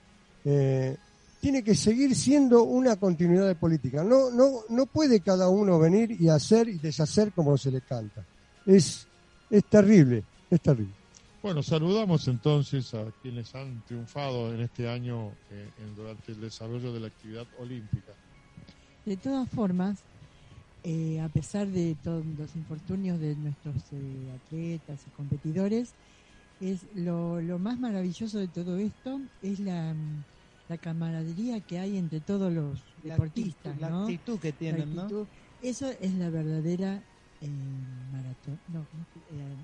Eh, tiene que seguir siendo una continuidad de política. No, no, no puede cada uno venir y hacer y deshacer como se le canta. Es, es terrible, es terrible. Bueno, saludamos entonces a quienes han triunfado en este año eh, durante el desarrollo de la actividad olímpica. De todas formas, eh, a pesar de todos los infortunios de nuestros eh, atletas y competidores, es lo, más maravilloso de todo esto es la, camaradería que hay entre todos los deportistas, la actitud que tienen, ¿no? Eso es la verdadera maratón, no,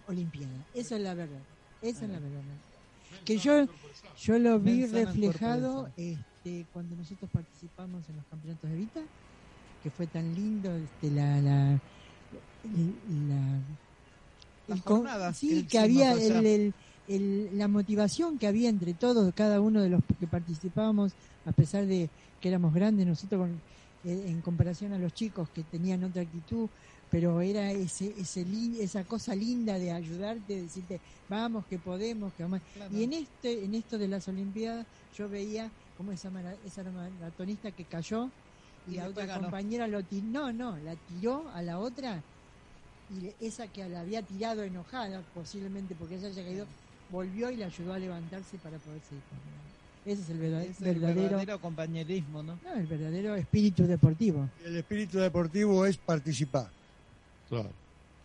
olimpiada. Eso es la verdad. Esa es la verdad. Que yo, yo lo vi reflejado este, cuando nosotros participamos en los campeonatos de Vita, que fue tan lindo este, la, la, la, sí, que había el, el, la motivación que había entre todos, cada uno de los que participábamos, a pesar de que éramos grandes, nosotros eh, en comparación a los chicos que tenían otra actitud, pero era ese, ese esa cosa linda de ayudarte, de decirte, vamos, que podemos, que vamos. Y en este, en esto de las Olimpiadas, yo veía como esa, esa maratonista que cayó y, la otra compañera lo tiró, no, no, la tiró a la otra y esa que la había tirado enojada, posiblemente porque ella haya caído, volvió y le ayudó a levantarse para poder seguir ese es el verdadero, compañerismo, ¿no? ¿no? El verdadero espíritu deportivo. El espíritu deportivo es participar. Claro.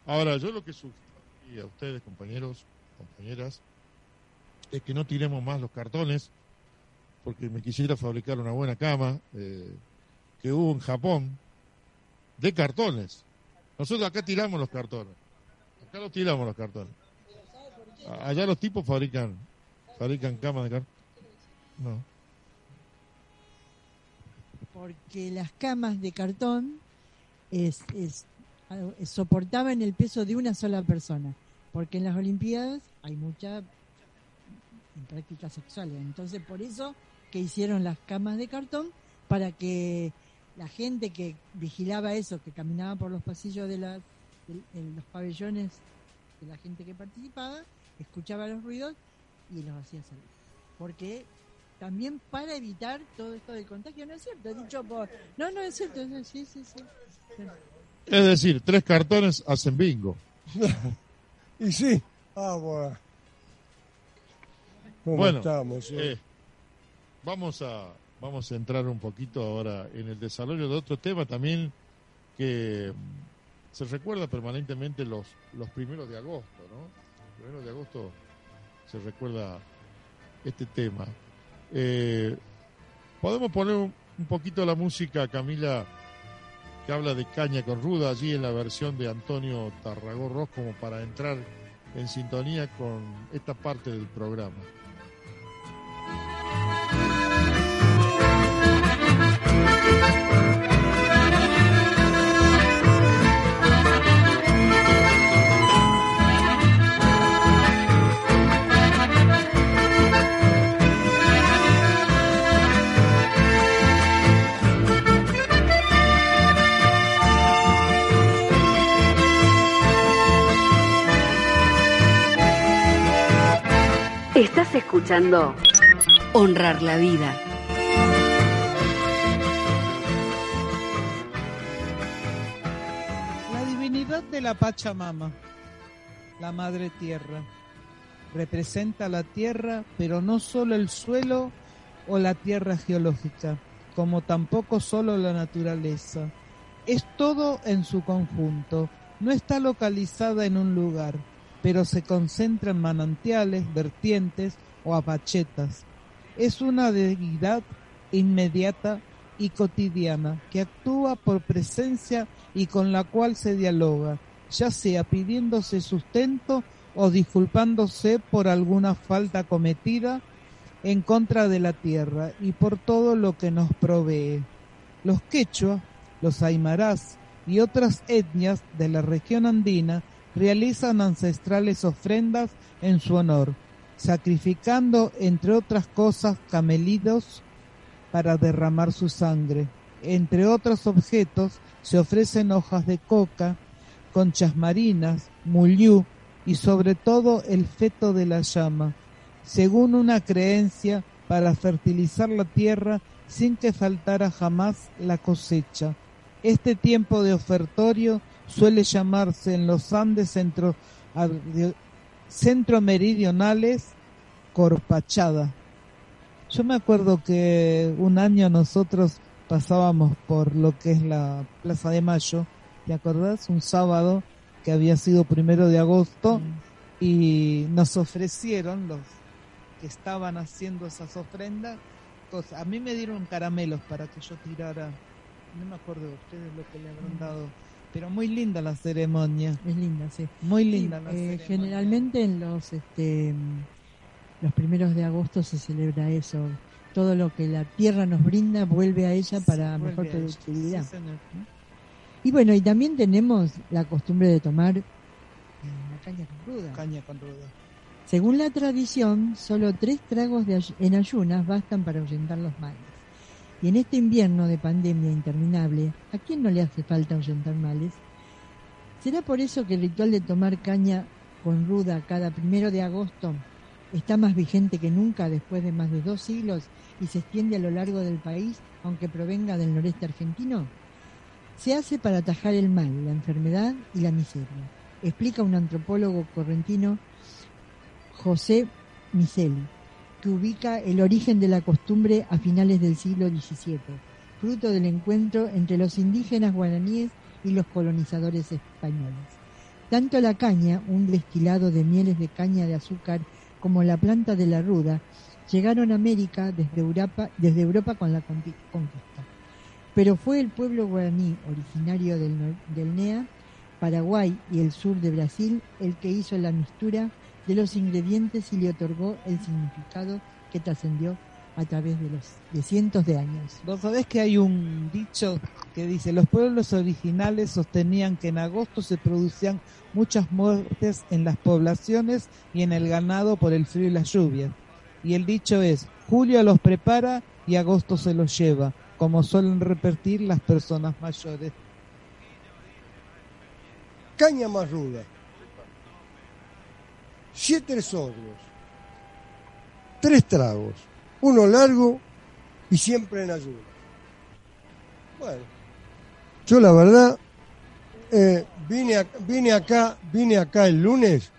Ahora, yo lo que sugiero a ustedes, compañeros, compañeras, es que no tiremos más los cartones, porque me quisiera fabricar una buena cama eh, que hubo en Japón de cartones. Nosotros acá tiramos los cartones. Acá los tiramos los cartones. Allá los tipos fabrican fabrican camas de cartón. No. Porque las camas de cartón es, es soportaban el peso de una sola persona, porque en las Olimpiadas hay mucha práctica sexual, entonces por eso que hicieron las camas de cartón para que la gente que vigilaba eso, que caminaba por los pasillos de, la, los pabellones de la gente que participaba, escuchaba los ruidos y los hacía salir. Porque también para evitar todo esto del contagio, no es cierto, dicho por... No, no es cierto, sí, sí, sí. Es decir, tres cartones hacen bingo. <laughs> y sí. Ah, bueno. estamos? Eh? Eh, vamos a vamos a entrar un poquito ahora en el desarrollo de otro tema también porque mm, se recuerda permanentemente los, los primeros de agosto, ¿no? Primero de agosto se recuerda este tema. Eh, Podemos poner un, un poquito la música, Camila, que habla de caña con ruda allí en la versión de Antonio Tarragó Ross como para entrar en sintonía con esta parte del programa. Honrar la Vida. La divinidad de la Pachamama, la Madre Tierra, representa la tierra, pero no solo el suelo o la tierra geológica, como tampoco solo la naturaleza. Es todo en su conjunto, no está localizada en un lugar, pero se concentra en manantiales, vertientes o apachetas. Es una deidad inmediata y cotidiana que actúa por presencia y con la cual se dialoga, ya sea pidiéndose sustento o disculpándose por alguna falta cometida en contra de la tierra y por todo lo que nos provee. Los quechua, los aymarás y otras etnias de la región andina realizan ancestrales ofrendas en su honor, sacrificando, entre otras cosas, camelidos para derramar su sangre. Entre otros objetos se ofrecen hojas de coca, conchas marinas, muliú y sobre todo el feto de la llama, según una creencia para fertilizar la tierra sin que faltara jamás la cosecha. Este tiempo de ofertorio suele llamarse en los Andes centro, centro meridionales Corpachada. Yo me acuerdo que un año nosotros pasábamos por lo que es la Plaza de Mayo, ¿te acordás? Un sábado que había sido primero de agosto y nos ofrecieron los que estaban haciendo esas ofrendas. A mí me dieron caramelos para que yo tirara, no me acuerdo de ustedes lo que le habrán dado pero muy linda la ceremonia. Es linda, sí. Muy linda Sí, la eh, ceremonia. Generalmente en los este los primeros de agosto se celebra eso. Todo lo que la tierra nos brinda vuelve a ella para mejor productividad. Sí. Y bueno, y también tenemos la costumbre de tomar eh, la caña con ruda. Caña con ruda. Según la tradición, solo tres tragos de ay- en ayunas bastan para ahuyentar los males. Y en este invierno de pandemia interminable, ¿a quién no le hace falta ahuyentar males? ¿Será por eso que el ritual de tomar caña con ruda cada primero de agosto está más vigente que nunca después de más de dos siglos y se extiende a lo largo del país, aunque provenga del noreste argentino? Se hace para atajar el mal, la enfermedad y la miseria, explica un antropólogo correntino José Miseli, que ubica el origen de la costumbre a finales del siglo XVII, fruto del encuentro entre los indígenas guaraníes y los colonizadores españoles. Tanto la caña, un destilado de mieles de caña de azúcar, como la planta de la ruda, llegaron a América desde Europa, desde Europa con la conqui- conquista. Pero fue el pueblo guaraní, originario del, del NEA, Paraguay y el sur de Brasil, el que hizo la mistura de los ingredientes y le otorgó el significado que trascendió a través de los de cientos de años. Vos sabés que hay un dicho que dice, los pueblos originales sostenían que en agosto se producían muchas muertes en las poblaciones y en el ganado por el frío y las lluvias. Y el dicho es, julio los prepara y agosto se los lleva, como suelen repetir las personas mayores. Caña más ruda. Siete sordos. Tres tragos. Uno largo y siempre en ayuda. Bueno, yo la verdad eh, vine, a- vine acá vine acá el lunes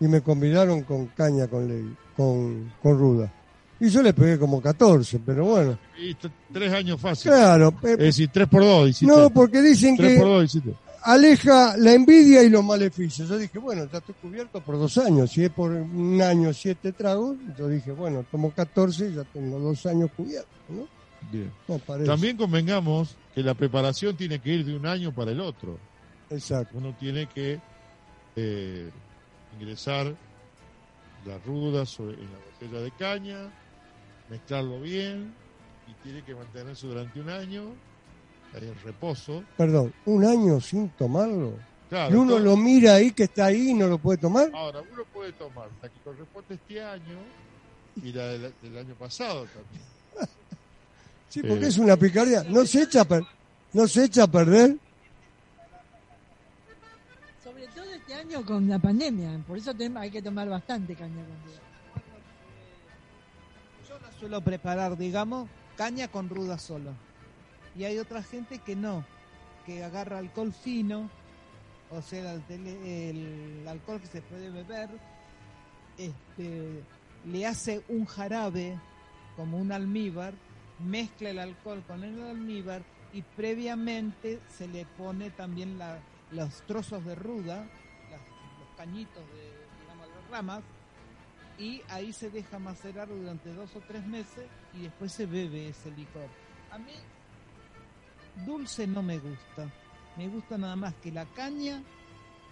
y me convidaron con caña con ley, con, con ruda. Y yo le pegué como 14, pero bueno. Y tres años fácil. Claro. eh, Es decir, tres por dos. hiciste. no, porque dicen Tres que por dos hiciste. Aleja la envidia y los maleficios. Yo dije, bueno, ya estoy cubierto por dos años. Si es por un año siete tragos, yo dije, bueno, tomo 14 y ya tengo dos años cubiertos, ¿no? Bien. También convengamos que la preparación tiene que ir de un año para el otro. Exacto. Uno tiene que eh, ingresar la ruda sobre- en la botella de caña, mezclarlo bien y tiene que mantenerse durante un año en reposo. Perdón, un año sin tomarlo. Claro, y uno lo mira ahí que está ahí y no lo puede tomar. Ahora, uno puede tomar la que corresponde este año y la del, del año pasado también. <laughs> Sí, porque Eh, es una picardía. No se echa a, per- no se echa a perder. Sobre todo este año con la pandemia, por eso hay que tomar bastante caña con ruda. Yo la suelo preparar, digamos, caña con ruda solo. Y hay otra gente que no, que agarra alcohol fino, o sea, el, alcohol que se puede beber, este, le hace un jarabe como un almíbar, mezcla el alcohol con el almíbar y previamente se le pone también la- los trozos de ruda, los cañitos de, digamos, las ramas, y ahí se deja macerar durante dos o tres meses y después se bebe ese licor. A mí dulce no me gusta, me gusta nada más que la caña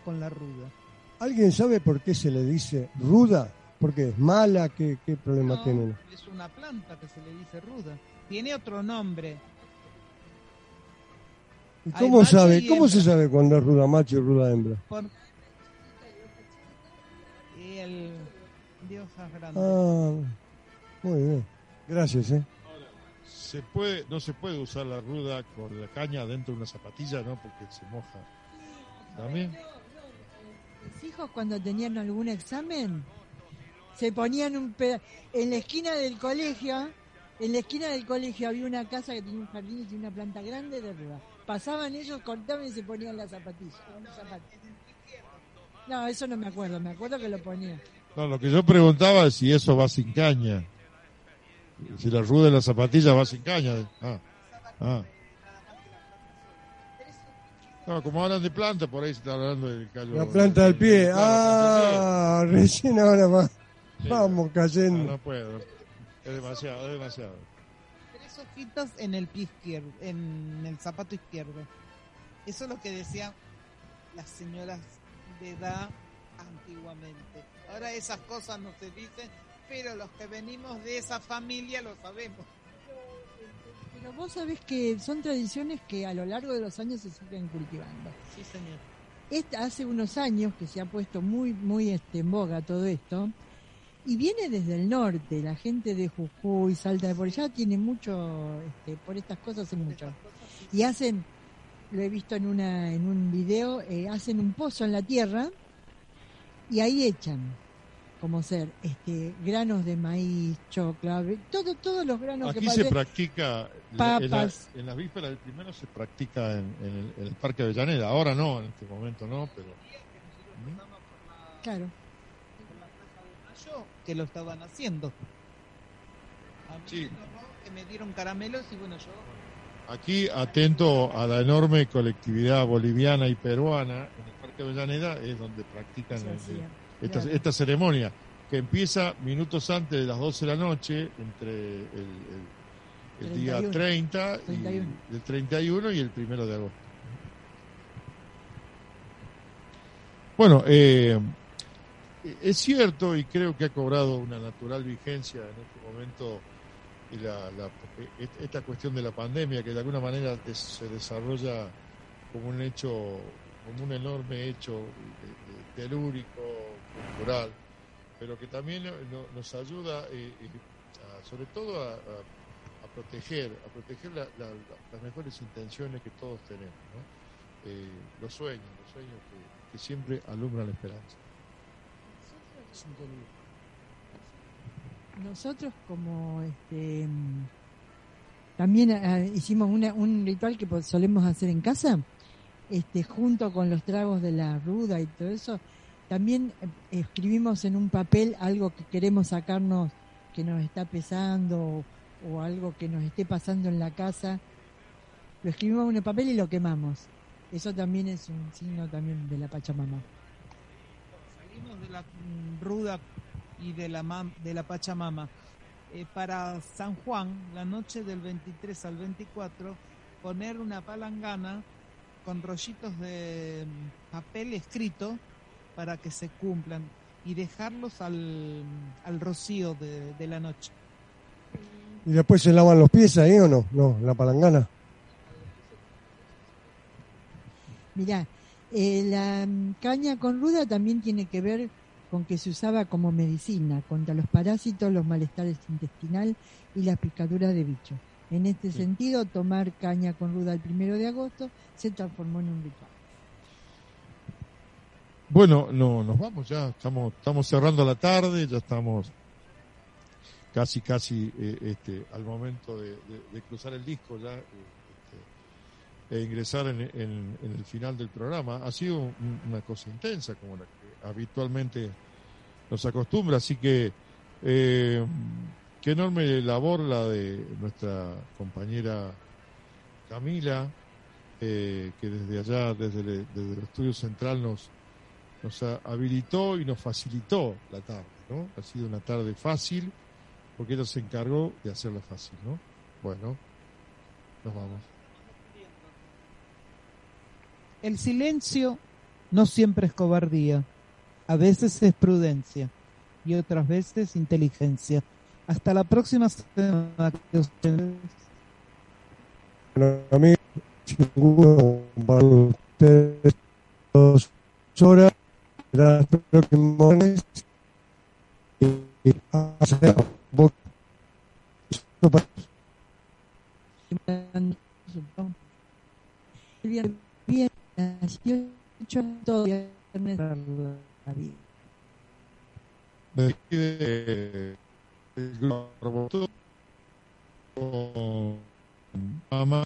con la ruda. ¿Alguien sabe por qué se le dice ruda? ¿Porque es mala? ¿Qué, qué problema No, tiene? es una planta que se le dice ruda. Tiene otro nombre. ¿Y cómo sabe? y ¿Cómo se sabe cuando es ruda macho y ruda hembra? Por... Y el Dios es grande. Ah, muy bien. Gracias, ¿eh? Se puede, no se puede usar la ruda con la caña dentro de una zapatilla, ¿no? Porque se moja. ¿También? Mis hijos cuando tenían algún examen se ponían un peda- en la esquina del colegio, en la esquina del colegio había una casa que tenía un jardín y tenía una planta grande de ruda. Pasaban ellos, cortaban y se ponían las zapatillas. unos zapatos. No, eso no me acuerdo, me acuerdo que lo ponían. No, lo que yo preguntaba es si eso va sin caña. Si la ruda de la zapatilla va sin caña. Ah, ah. No, como hablan de planta, por ahí se está hablando del callo. La planta del pie. Ah, recién ahora va. Sí. Vamos No, cayendo. no puedo. Es demasiado, es demasiado. Tres hojitas en el pie izquierdo, en el zapato izquierdo. Eso es lo que decían las señoras de edad antiguamente. Ahora esas cosas no se dicen, pero los que venimos de esa familia lo sabemos. Pero vos sabés que son tradiciones que a lo largo de los años se siguen cultivando. Sí, señor. Esta- hace unos años que se ha puesto muy, muy este, en boga todo esto, y viene desde el norte, la gente de Jujuy, Salta de por allá tiene mucho, este, por estas cosas hace mucho. Y hacen, lo he visto en una, en un video, eh, hacen un pozo en la tierra y ahí echan, como ser, este, granos de maíz, chocla, todo, todos los granos que Aquí se practica, en, la- papas. en las vísperas del primero se practica en, en el, en el Parque Avellaneda. Ahora no, en este momento no, pero Claro. Yo que lo estaban haciendo. A mí Sí. que me dieron caramelos y bueno, yo aquí atento a la enorme colectividad boliviana y peruana en el Parque Avellaneda es donde practican el- esta, claro. esta ceremonia que empieza minutos antes de las 12 de la noche entre el, el- el día 31. 30 y 31. el 31 y el primero de agosto. Bueno, eh, es cierto y creo que ha cobrado una natural vigencia en este momento y la, la- esta cuestión de la pandemia que de alguna manera des- se desarrolla como un hecho, como un enorme hecho telúrico, cultural, pero que también no- no- nos ayuda eh, eh, a- sobre todo a, proteger, a proteger la- la- la- las mejores intenciones que todos tenemos. Eh, los sueños, los sueños que, siempre alumbran la esperanza. Nosotros como este también hicimos una- un ritual que solemos hacer en casa, este junto con los tragos de la ruda y todo eso, también eh, escribimos en un papel algo que queremos sacarnos que nos está pesando o, algo que nos esté pasando en la casa, lo escribimos en el papel y lo quemamos. Eso también es un signo también de la Pachamama. Salimos de la mm, ruda y de la, de la Pachamama. Eh, para San Juan, la noche del 23 al 24, poner una palangana con rollitos de mm, papel escrito para que se cumplan y dejarlos al, al rocío de, de la noche. ¿Y después se lavan los pies ahí o no? No, la palangana. Mirá, eh, la mm, caña con ruda también tiene que ver con que se usaba como medicina contra los parásitos, los malestares intestinal y las picaduras de bicho. En este sentido, tomar caña con ruda el primero de agosto se transformó en un ritual. Bueno, no, nos vamos ya, estamos, estamos cerrando la tarde, ya estamos casi, casi eh, este, al momento de, cruzar el disco ya este, e ingresar en, el final del programa. Ha sido una cosa intensa como la que habitualmente nos acostumbra, así que eh, qué enorme labor la de nuestra compañera Camila, eh, que desde allá, desde el estudio central nos nos habilitó y nos facilitó la tarde, ¿no? Ha sido una tarde fácil porque ella se encargó de hacerla fácil, ¿no? Bueno, nos vamos. El silencio no siempre es cobardía, a veces es prudencia y otras veces inteligencia. Hasta la próxima semana. Bueno, a mí, para ustedes dos horas las próximas y hacer bien, bien, nació todo viernes la vida. De el grupo con mamá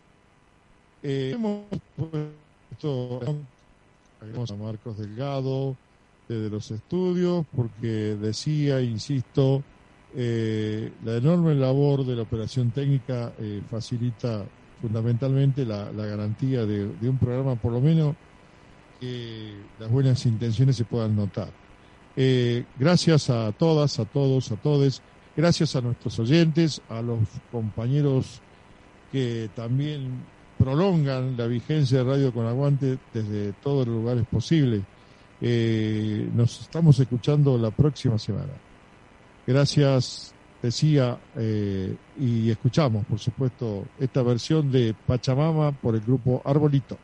eh, hemos puesto a Marcos Delgado de los estudios porque decía, insisto, eh, la enorme labor de la operación técnica eh, facilita fundamentalmente la, garantía de, un programa, por lo menos que las buenas intenciones se puedan notar. Eh, gracias a todas, a todos, a todes, gracias a nuestros oyentes, a los compañeros que también prolongan la vigencia de Radio con Aguante desde todos los lugares posibles. Eh, nos estamos escuchando la próxima semana. Gracias, decía, eh, y escuchamos, por supuesto, esta versión de Pachamama por el grupo Arbolito.